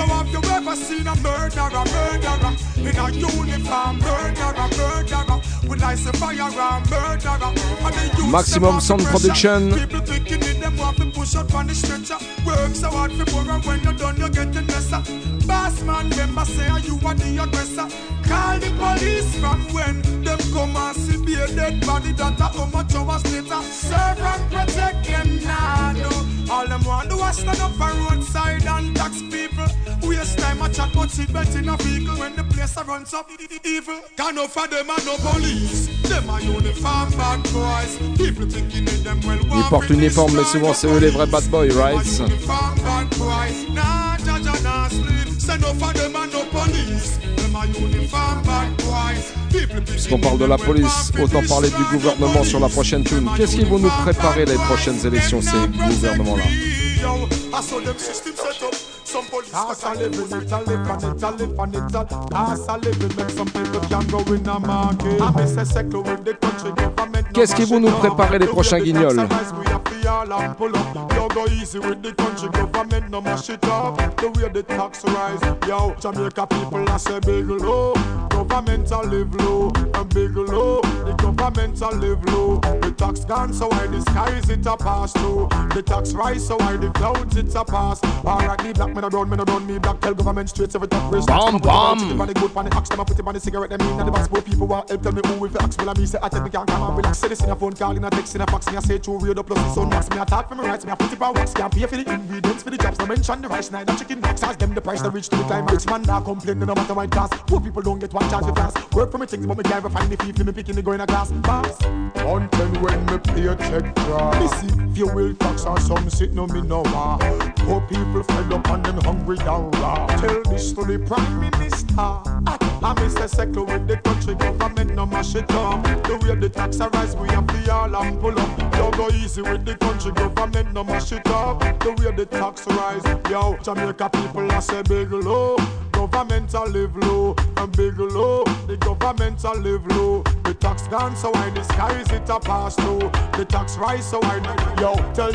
So have you ever seen a murderer, murderer? In a uniform, murderer, murderer With lights of fire, a murderer? And the youths Maximum Sound. Production. People picking in them want to push up on the stretcher. Work so hard for more and when you're done you're getting lesser. Boss man, remember say you are the aggressor? Call the police from when Them come and see be a dead body that a how much hours later Serve and protect them now no. All them want to was stand up for roadside and tax people. Waste time a chat but seatbelt in a vehicle When the place runs up evil. Can no for them and no police Ils portent uniforme, mais souvent c'est eux les vrais bad boys, right? Puisqu'on parle de la police, autant parler du gouvernement sur la prochaine tune. Qu'est-ce qu'ils vont nous préparer les prochaines élections, ces gouvernements-là? Some police Cause I live in it, I live on it, I live on it. Cause I live in make some people can go in the market. I miss a sector with the country government. Qu'est-ce qu'ils vont nous préparer les prochains guignols all and pull up. Yo, go easy with the country government, no mash it up. The way the tax rise, yo, Jamaica people I say big low. Government a live low and big low. The government a live low. The tax gone, so why the skies it a pass through. The tax rise, so why the clouds it a pass. Alright, the black men a brown men a brown me black. Tell government straight every tax raise. Bam, bam. Put it on the good, on the axe, them a put it on the cigarette. Them in and the box, poor people want help. Tell me who will the axe. Well, I me say I take me can't come and relax. Say this in a phone call, in a text, in a fax. Me I say true radio plus the sun max. Me I talk for me rights. Me I put it on wax. Can't pay for the ingredients for the jobs. No mention the rice, neither chicken box. Ask them the price they reach to the climax. Man, nah complain, no matter what cost. Poor people don't get one chance to pass. Work for me things, but me can't find the fee. Me picking the go in a glass. Pass. Mountain when me pay a check draw. Me see fuel tax on some sit no me no war. Poor people fed up and them hungry and raw. Tell this to the prime minister. I, I miss a sector with the country government no mash it up. The way the tax a rise, we have the all and pull up. Don't go easy with the country government no mash it up. The way the tax rise, yo Jamaica people I say big low. Government a live low and big low. The government a live low. The tax gone, so the skies it a pass through. The tax rise, so why yo tell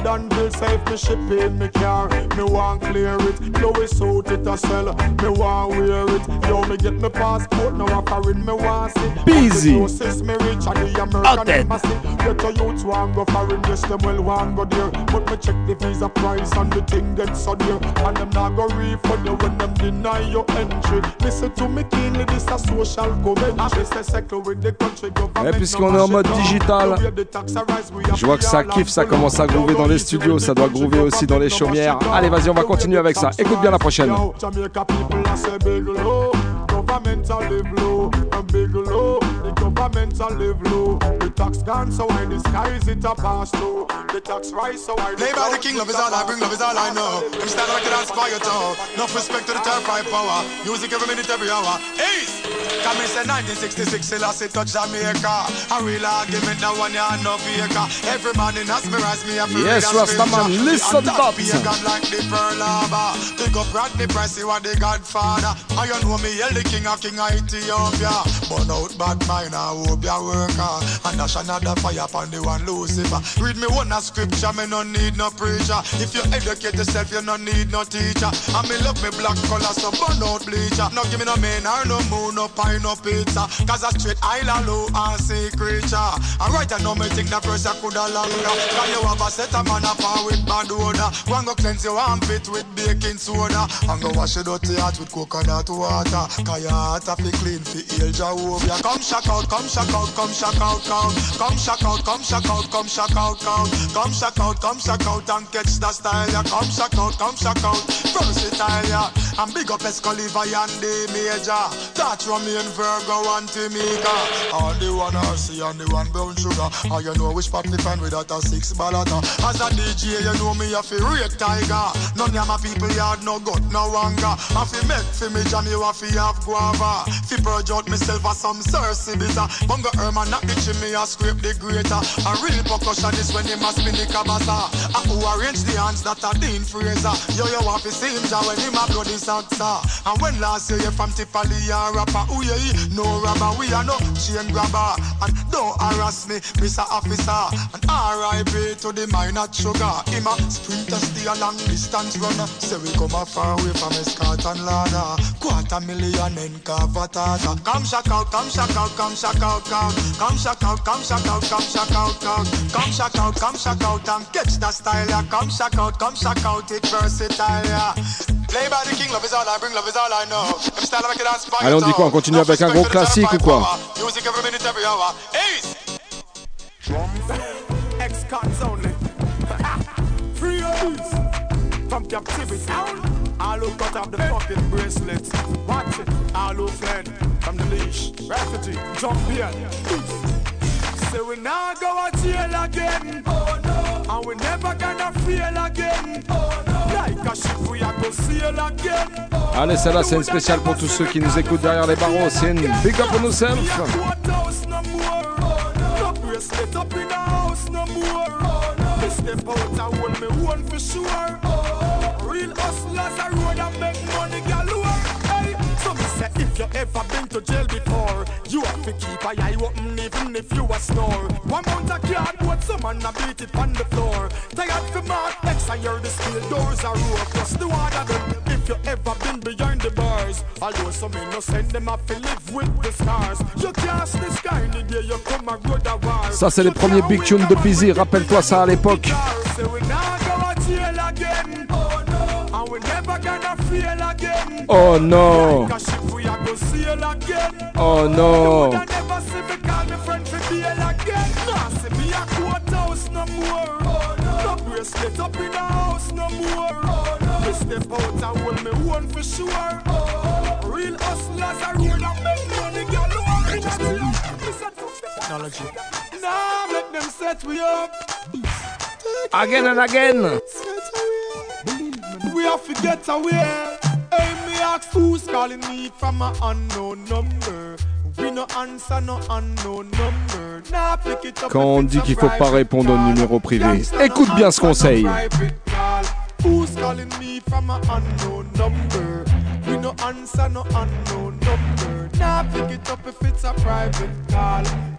say if me ship in me car, me want clear it. Yo it's out it a sell, me want wear it. Yo me get me passport now a foreign me want see. Busy. Me reach and the American embassy. Get a youth want go foreign, yes them well want go there. But me check the visa price and the thing get so dear, and them not go refund you when them deny your entry. Listen to me keenly, this a social comment. I say settle with the country government. Et puisqu'on est en mode digital, je vois que ça kiffe, ça commence à groover dans les studios, ça doit groover aussi dans les chaumières. Allez, vas-y, on va continuer avec ça. Écoute bien la prochaine. Jamaica people I say big low. governmental live low and big low. The governmental live low. The tax gone so high, the skies it a pass through. The tax rise so high. Play by the king, love is all I bring, love is all I know. I'm standing like an aspire to. No respect to the third five power. Music every minute, every hour. Ace! Come in say 1966, still I say touch Jamaica. A real argument, now one ya no faker. Every man in us mirrors me, I feel Yes, Rastaman, listen to that. Pagan like the Pearl Harbor. Pick up Rodney Price, you are the Godfather. And you know me, yell the king of king of Ethiopia. Burn out bad mind, I hope you work hard. And dash another fire upon the one Lucifer. Read me one a scripture, me no need no preacher. If you educate yourself, you no need no teacher. And me love me black color, so burn out bleacher. No give me no man or no moon, no pie, no pizza. Cause I straight island low and sea creature. And right I know me think that pressure coulda longer. Cause you have a set of man up with bad odor. One go cleanse your armpit with baking soda. And go wash your dirty heart with coconut water. Cause your heart a fi clean fi heal Jehovah. Come shock out, come shock out, come shock out, out. Come shock out, come shock out, come shock out, out. Come shock out, come shock out and catch the style. Yeah. Come shock out, come shock out. Versatile, yeah. And big up Escaliva and the major. Touch Romeo and Virgo and Timika. All the one RC and the one brown sugar. And you know which spot me find without a six ballata. As a DJ, you know me a fi rate tiger. None of my people yard no gut, no anger. I fi make fi me jam you a fi have guava. Fi purge out myself as some Cersei bitter. Bunga Herman not the me a scrape the greater. A real percussionist when him a spin the cabasa. I who arrange the hands that are Dean Fraser. Yo, yo, fi see him when him a bloody salsa. And when last year you from Tipali a rapper, ooh yeah, no rubber, we are no chain grabber. And don't harass me, Mr. Officer. And R.I.P. to the minor sugar. Him a sprinter, stay a long distance runner. Say we come a far away from Escort and Lada. Quarter million in Cavatata. Come shock chacal, comme chacal, comme chacal, comme chacal, comme chacal, comme chacal, comme chacal, comme chacal, and catch the style, comme chacal, comme chacal, it's versatile. Play by the king, love is all I bring, love is all I know. If style like a dance, Allez, on dit quoi On continue avec un gros classique ou quoi Music every minute, every hour. Ace. Ex-cons only. Free us from captivity. All who cut off the fucking bracelets. Watch it. All who fled from the leash. Refugee. Jump here. Say we now go to jail again. Oh no. And we never gonna feel again. Oh no. Like a ship we are go sail again. Allez, celle-là, c'est une spéciale pour tous ceux qui nous écoutent derrière les barreaux. C'est une big up on yourself. House no more. No bracelet up in the house no more. Me step out and hold me one for sure. Real hustlers a road and make money galore. Hey, so me say if you ever been to jail before, you have to keep a eye open even if you a snore. One a cardboard, a beat it on the floor. Tired for mark next, I hear the steel doors are roar. Plus the water them. If you ever been behind the bars, although some innocent them have to live with the scars. You cast the sky in the day you come a road a war. Ça, c'est les premiers big tunes de Busy. Rappelle-toi ça à l'époque. And we never gonna feel again. Oh no. Like a ship we a go sail again. Oh no. You never see me call me friend for again. Nah, see me a courthouse no more. Oh no. No bracelet up in the house no more. Oh no. Me step out and hold me one for sure. Oh. Real hustlers are road and make money galore. Technology. Nah, make them set we up. Again and again. We have to get away. Hey, me ask who's calling me from an unknown number. We no answer no unknown number. Nah, pick it up Quand on dit qu'il faut pas répondre au numéro privé, écoute bien ce conseil.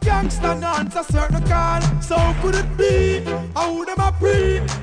Youngster no answer certain call. So could it be? How them a?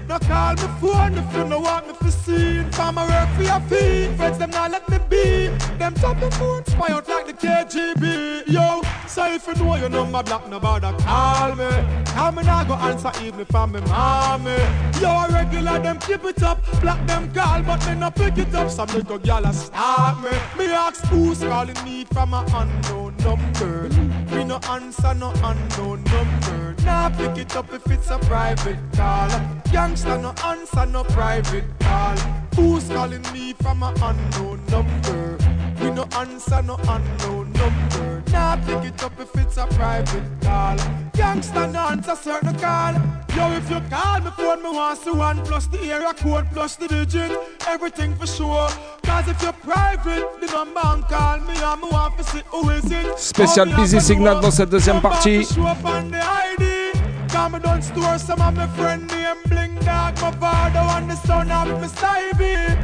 No call me phone if you no want me for see. From a work for your fee. Friends them not let me be. Them top the phone spy out like the KGB. Yo, so if you know your number block, no bother call me. Call me now go answer even from me mommy. Yo, regular them keep it up. Block them call, but they no pick it up. Some little gal a stop me. Me ask who's calling me from a unknown number. We no answer no unknown number. Nah, pick it up if it's a private call. Youngster no answer no private call. Who's calling me from a unknown number? We no answer, no unknown number. Nah, pick it up if it's a private call. Gangsta no answer certain call. Yo, if you call me phone, me one plus the area code plus the digit. Everything for sure. Cause if you're private, the number and call me and me want to see who is it. Spécial Busy Signal dans cette deuxième partie. Show up on the ID. Come don't store some of my friend name bling dog my father and the son of.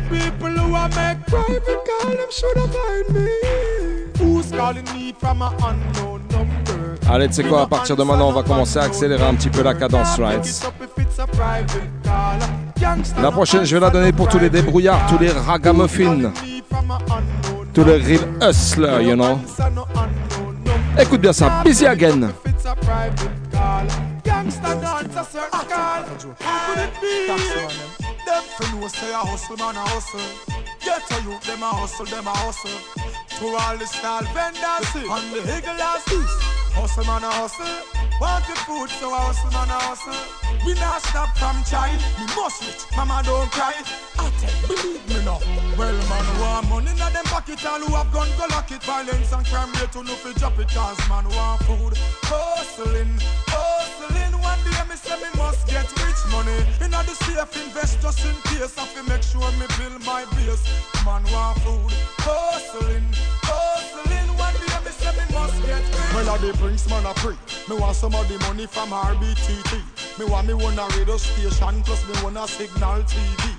People who are make private call them should have find me. Allez, tu sais quoi, à partir de maintenant, on va commencer à accélérer un petit peu la cadence, right? La prochaine, je vais la donner pour tous les débrouillards, tous les ragamuffins, tous les real hustlers, you know. Écoute bien ça, Busy Again. To all the style vendors and the higglers. Hustle man a hustle. Want the food, so a hustle man a hustle. We not stop from child. We must rich, mama don't cry. I tell, believe me now. Well, man, want money in them pocket. All who have gun go lock it. Violence and crime rate to no fi drop it. Cause man want food. Hustling, hustling. One day me say me must get rich money. In the safe invest just in case. I fi make sure me build my base. Man want food. Hustling, hustling. One day me say me must get rich. Melody brings man a free. Me want some of the money from RBTT. Me want me one a radio station plus me one a signal TV.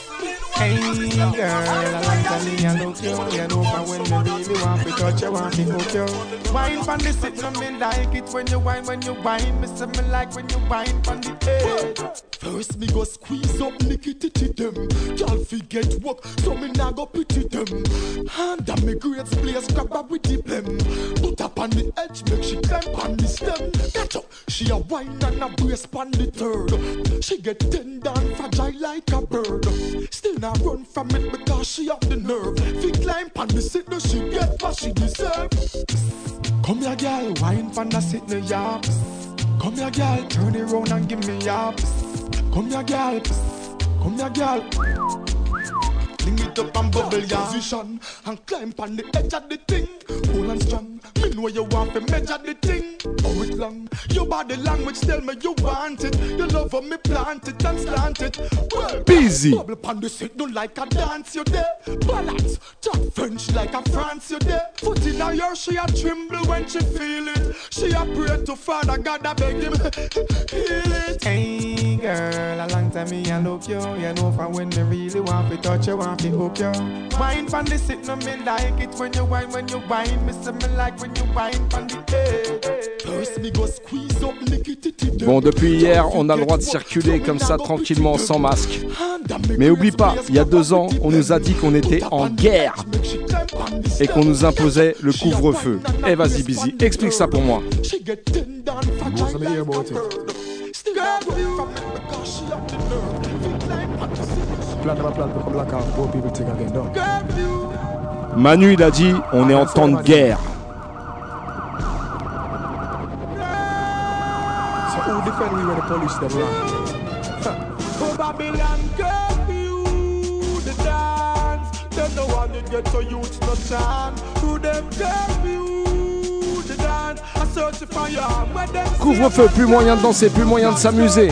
the me. Hey girl, I like to me and look you You know for when me really want to touch you, want to hook you Wine from the sit, me like it when you wine, when you wine Me say me like when you wine from the edge First me go squeeze up, nicky titty them. Y'all forget work, so me nah go pity them. Hand on me grades place, grab her with the blem. Put up on the edge, make she climb on the stem. Catch up, she a wine and a brace on the third. She get tender and fragile like a bird. Still not run from it because she have the nerve. Fi climb on the sit, no she get what she deserve. Come here, girl, wine from the sit, no yap. Come here, girl, turn it round and give me your. Come here, girl. Come here, girl. Fling it up and bubble your position and climb on the edge of the thing. Cool and strong. Me know you want to measure the thing. Oh, it long. Your body language tell me you want it. You love how me plant it and slant it. Well, Busy. Bubble on the sit, do like a dance you there. Balance, talk French like a France you there. Foot in her ear, she a tremble when she feel it. She a pray to Father God, I beg him heal it. Hey girl, a long time me and look you You know for when me really want to touch you, want to hook you Wine from the sit, no me like it when you wine, when you wine Me say me like when you wine from the edge First me go squeeze up, nicky titty them. Bon, depuis hier, on a le droit de circuler comme ça tranquillement sans masque. Mais oublie pas, il y a deux ans, on nous a dit qu'on était en guerre et qu'on nous imposait le couvre-feu. Eh vas-y, Busy, explique ça pour moi. Manu, il a dit, on est en temps de guerre. Couvre-feu, plus moyen de danser, plus moyen de s'amuser.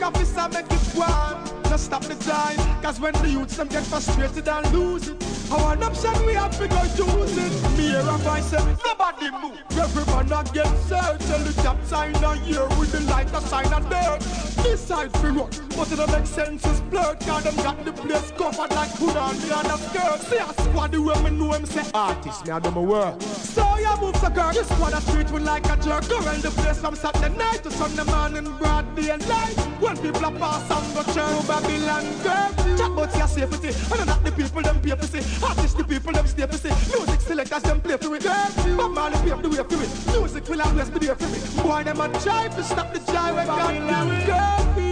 Music, officer make it one. No stop the time, cause when the youths them get frustrated and lose it. Our option we have to go use it. Me hear a voice say, nobody move. Everyone a get searched. Tell the top sign a year with the light a sign a dirt. This side free run, but it don't make sense it's blurred. Cause them got the place covered like put on me on a skirt. See a squad the way me know him say artist. Me I do my work. So you move so girl, this squad a street with like a jerk. Go around the place from Saturday night to Sunday morning, broad day and light. When people are pass and go church, Babylon curfew. Chat about a safety. And not the people them pay for see. Artists the people them stay for see. Music selectors them play for it. Bob Marley pave the way for it. Music will always be there for me. Boy them a try to stop the jive God curfew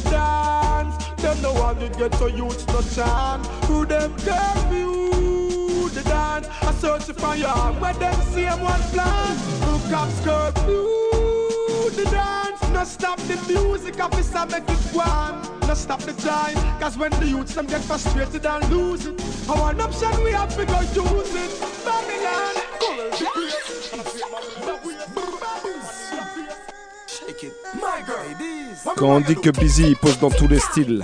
the dance. Them no one you get so youths no chance. Who them curfew the dance? I search for you where them same one plan. Who cops curfew the dance? No stop the music, officer make it one. No stop the time, cause when the youths them get frustrated and lose it. Our option we have to go use it. Babylon, Quand on dit que Busy il pose dans tous les styles.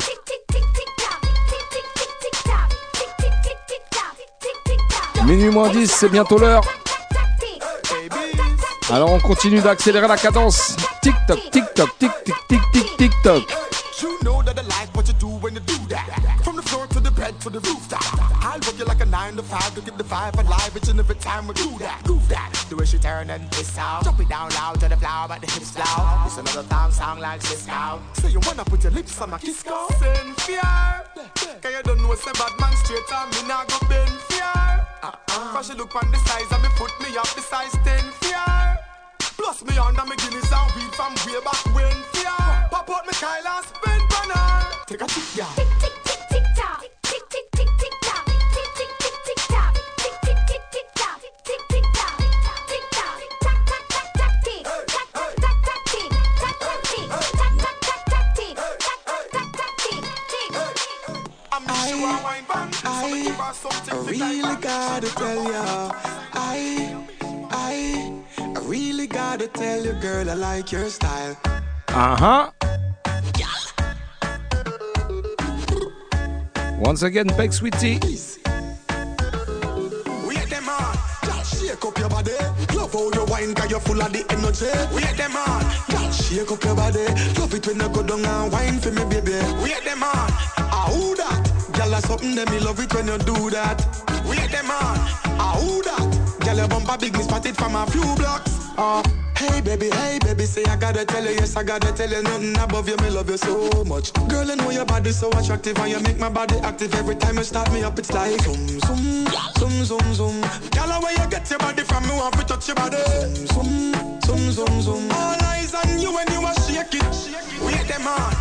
Minuit moins 10, c'est bientôt l'heure. Alors on continue d'accélérer la cadence. Tic toc, tic toc, tic tic tic tic tic toc. You know. I'll work you like a nine to five to get the five alive each and every time we do that. Goof that. The way she turn and out. Drop it down loud to the floor, but the hips loud. It's another thong song like Sisqo. So you wanna put your lips on my kiss go? Send fear. Cause you don't know say bad man straight on me now go bend fear. Uh-uh. Cause she look on the size and me put me up the size 10 fear. Plus me under me Guinness and weed from way back when fear. Pop out me Kyle and spin banner. Take a tick, yeah. I, I really gotta tell ya, I, I, I really gotta tell you, girl, I like your style. Uh huh. Once again, Beck Sweetie. Wait them on, girl, shake up your body. Love how you wine, cause you're full of the energy. Wait them on, girl, shake up your body. Love it when you go down and wine for me, baby. Wait them on, ah who that? Girl, that's something that me love it when you do that. We Wait them on, ah who that? Girl, your bumper big, me spot it from a few blocks. Ah. Hey baby, hey baby, say I gotta tell you, yes I gotta tell you nothing above you, me love you so much. Girl, I know your body so attractive and you make my body active every time you start me up. It's like zoom, zoom, zoom, zoom, zoom. Girl, where you get your body from, me want to touch your body. Zoom, zoom, zoom, zoom. zoom. All eyes on you when you are shake it. Wait them on,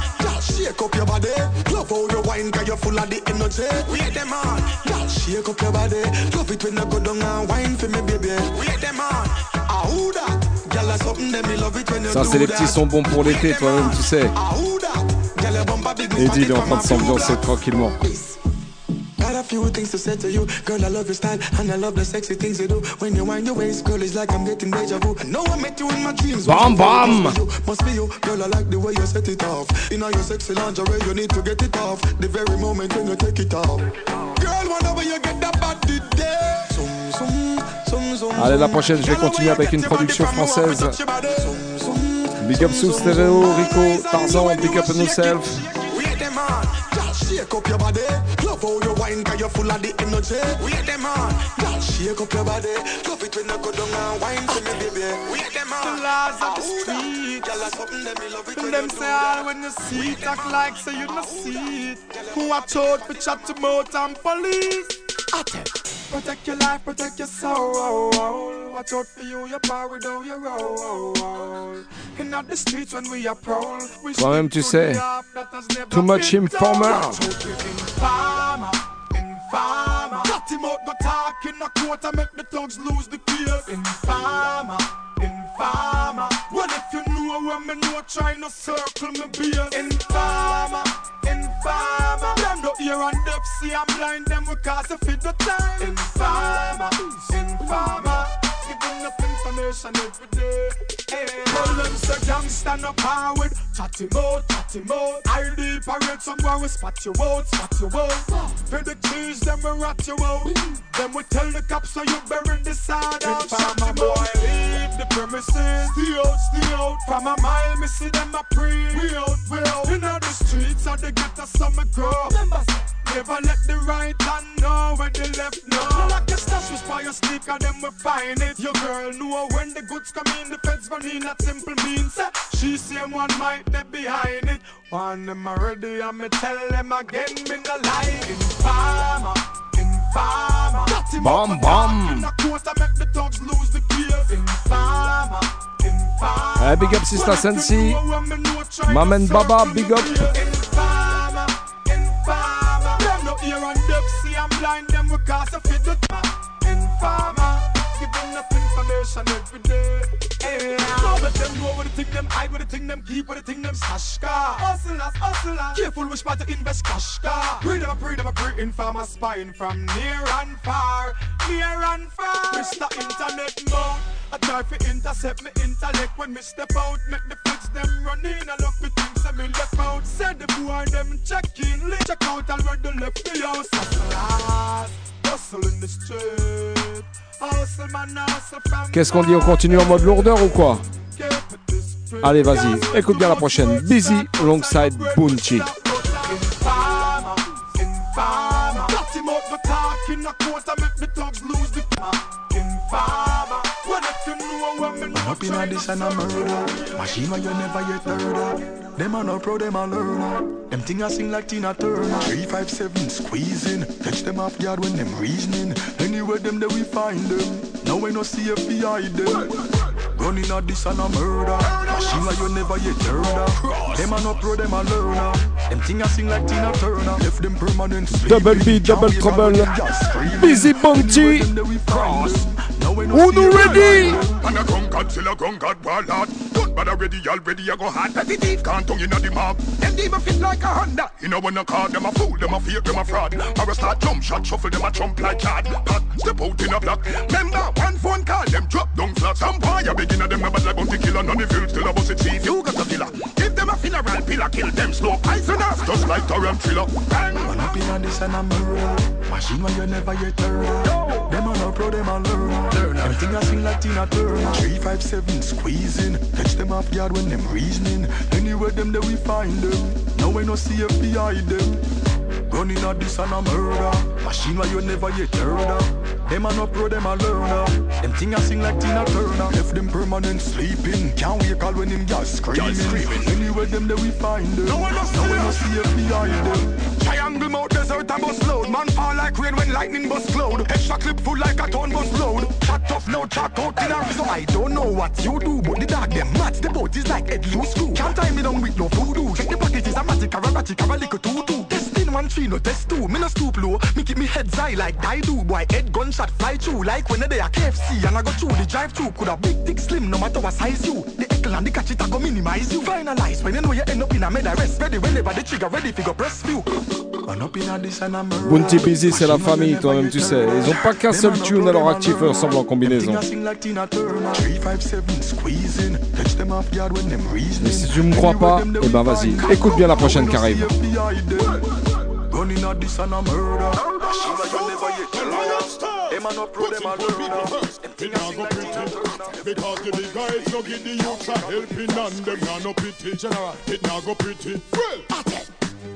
shake up your body. Love how you wine, cause you're full of the energy. Wait them on, girl, shake up your body. Love it when you go down and wine for me, baby. Wait them on, ah who that? Girl, that's something that me love it when you Ça, do c'est les petits sons bons pour l'été, toi-même, tu sais. Ah who that? Girl, your bumper big, me Eddie, il est en train de s'ambiancer tranquillement. Got a few things to say to you, girl. I love your style and I love the sexy things you do. When you wind your waist, girl, it's like I'm getting deja vu. I know I met you in my dreams. Bam, bam. Must be you, must be you, girl. I like the way you set it off. In all your sexy lingerie, you need to get it off. The very moment when you take it off, girl. Whenever you get that body there, zoom, zoom, zoom, zoom. Allez, la prochaine, je vais continuer avec une production française. Big up sous Rico, Tarzan, big up yourself. Shake up your body. Love how you wine, cause you're full of the energy. Wait them on, girl, shake up your body. Love it when you go down and wine for me, baby. Wait them on, The laws of the street. Girl, that's something that me love it When when them you say all when you see it, act like say you not see it. Watch out for chat to mouth and police. Attack. Protect your life, protect your soul. Watch out for you, your power down your roll. In the streets when we are prowl. we Toi-même, tu sais. to the path that has Too much informer. Informer. Cut him out, go talk in a quarter, make the thugs lose the case. Informer, informer. Well, if you know when me know, try no circle me beers. Informer, informer. Them no ear and deaf, see I'm blind, them we cause a fit the time. Informer, informer. Giving up information every day. Hey, well, them say gangsta no powered. Chat him out, chat him out. ID parade somewhere we spot you out, spot you out. For the cheese, them we rat you out. Then we tell the cops so you bury the side out. Him boy, leave the premises. Stay out, stay out. From a mile, me see them a pre. We out, we out. In the streets, they get us some grow. Never let the right hand know where the left know. No like a stash was by your sneak and them we find it. Your girl know when the goods come in, the feds run in. That simple means uh, she same one might be behind it. One them already, and me tell them again, me no lie. Informer, informer. Got him Bum, up bum. in a quarter, make the dogs lose the case. Informer, informer. Eh, big up Sister Sensi. Maman Baba, big up. Informer, informer. Them no ear and deaf, see I'm blind, them we cause a fit the Informer, giving information every day. Yeah. Now let them know what the thing them hide, what the thing them keep, what the thing them stash car. Hustlers, hustlers, careful which part to invest cash car. Pray them, a pray them, a pray informer spying from near and far, near and far. Mr. Internet mode. I try to intercept me intellect when me step out, make the fix them run in. I look me things I'm in left out. Said the boy them check in, check out already left the house. Hustlers, Qu'est-ce qu'on dit On continue en mode lourdeur ou quoi Allez, vas-y, écoute bien la prochaine. Busy alongside Bunchi. Them a no pro, them a learner Them thing a sing like Tina Turner 357 squeezing Touch them off guard when them reasoning Anywhere them there we find them Now we no see if we hide them Gun inna this and a murder Machine where you never yet heard of Them a no pro, them a learner Them thing a sing like Tina Turner Left them permanent sleeping Double B, double Can't wake up trouble. when them just screaming. Busy Bounty. Anywhere them there we find them. Now we no Who see no if ready? hide. And a conquered, still a conquered warlord. Don't bother ready, already I go hard. Petty thief can't tongue inna the mob. Them demon fit like a Honda. You know when I call them a fool, them a fake, them a fraud. I a start jump shot, shuffle them a jump like card. Pat, step out in a block. Remember, one phone call, them drop down flat. Some boy a begin a them a bad like bounty killer. None of you still a bossy chief. You got a killer. Give them a funeral pillar, kill them slow. Poisonous, just like Torrent thriller. Bang! Man up inna this and I'm a murder Machine where you never yet heard of Them a pro, them a learn. Them thing a sing like Tina Turner 357 squeezing. Touch them off guard when them reasoning. Anywhere them there we find them. Now we no see we them Gun inna this and a murder. Machine where you never yet heard of. Them a no pro, them a learner. Them thing a sing like Tina Turner. Left them permanent sleeping. Can't wake all when him just screaming. Anywhere them there we find them. No one no we no see if we hide them Triangle mouth desert a bus load. Man fall like rain when lightning bust cloud. Extra clip full like a ton bus load. Chat tough now chat out in a So I don't know what you do, but the dog them mats. The boat is like head loose screw. Can't tie me down with no voodoo. Check the pocket is a magic, a rabbit, a little tutu. One three, no test two. Me no stoop low. Me keep me head high like I do. Boy, head gunshot fly through like when they are KFC and I go through the drive through. Could a big, thick, slim, no matter what size you. The eckle and the catch it, I go minimize you. Finalize when you know you end up in a med rest. Ready whenever the trigger ready, figure press few. Man. Bunty Busy, c'est la famille, toi-même, tu sais. Ils ont pas qu'un seul tune à leur actif, eux ressemblent en combinaison. Mais si tu me crois pas, eh ben vas-y, écoute bien la prochaine qui arrive. Inna this and a murder. Where you never yet. Heard of. Them a no pro, them a learner. Them a sing like Because the big guys no give the youths a helping and them nah no pity. General, it nah go pretty. Well,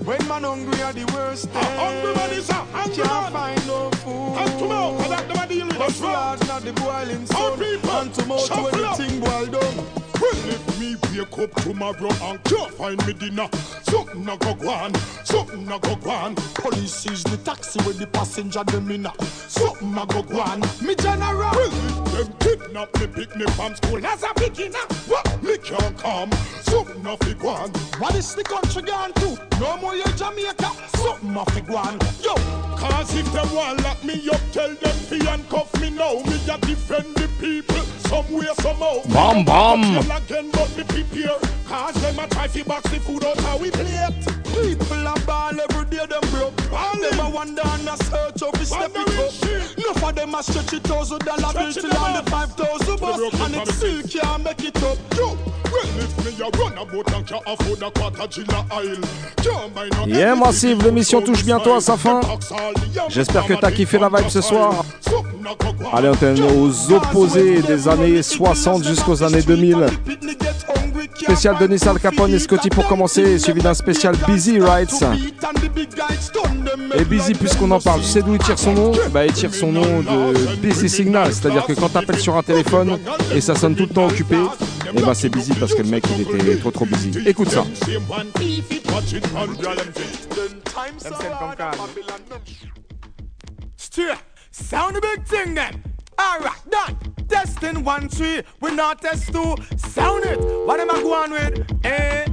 When man hungry are the worst A hungry man is a hungry Can't man. find no food. And tomorrow, cause that never deal with But hard not the boiling sun people, And tomorrow to shuffle up. anything boil down Well, if me wake up tomorrow and can't find me dinner, something a go go on, something a go go on. Police is the taxi with the passenger them in. A Something a go go on. Me general. Well, if them kidnap me, pick me from school as a beginner, what? Me can't come, something a fi go on. What is the country gone to? No more you Jamaica. Something a fi go on. Yo Cause if them want lock me up, tell them fi handcuff me. Now. Me a defend the people, some way, somehow. Bam, bam. Tell again, but me prepare. Cause them a try fi box the food out how we plate. People are ball every day them broke. Them a wonder and a search of his step it up. Enough of them a stretch it thousand dollar bill Stretch it till on them the five thousand They broke bus it And from it the still can't make it up. Yo, Yeah, Massive, l'émission touche bientôt à sa fin. J'espère que t'as kiffé la vibe ce soir. Allez, on est aux opposés des années 60 jusqu'aux années 2000. Spécial Denis Al Capone et Scotty pour commencer, suivi d'un spécial Busy Rights. Et Busy, puisqu'on en parle, tu sais d'où il tire son nom? Bah, il tire son nom de Busy Signal, c'est-à-dire que quand t'appelles sur un téléphone et ça sonne tout le temps occupé, et bah c'est busy parce que le mec il était trop trop busy. Écoute ça. Sound a big thing then. Alright, done. Testing one, three, we not test two. Sound it. What am I going with? Eh?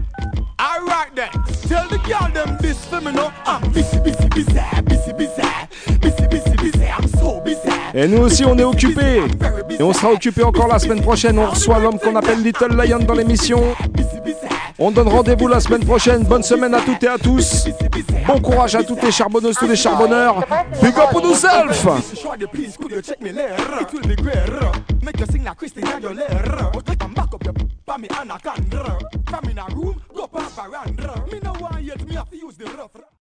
Alright then. Tell the girl them this for me now. I'm busy, busy, busy, busy, busy, busy, busy, busy. I'm so busy. Et nous aussi on est occupés. Et on sera occupés encore la semaine prochaine. On reçoit l'homme qu'on appelle Little Lion dans l'émission. On donne rendez-vous la semaine prochaine. Bonne semaine à toutes et à tous. Bon courage à toutes les charbonneuses, tous les charbonneurs. Big up on yourself. Shorty,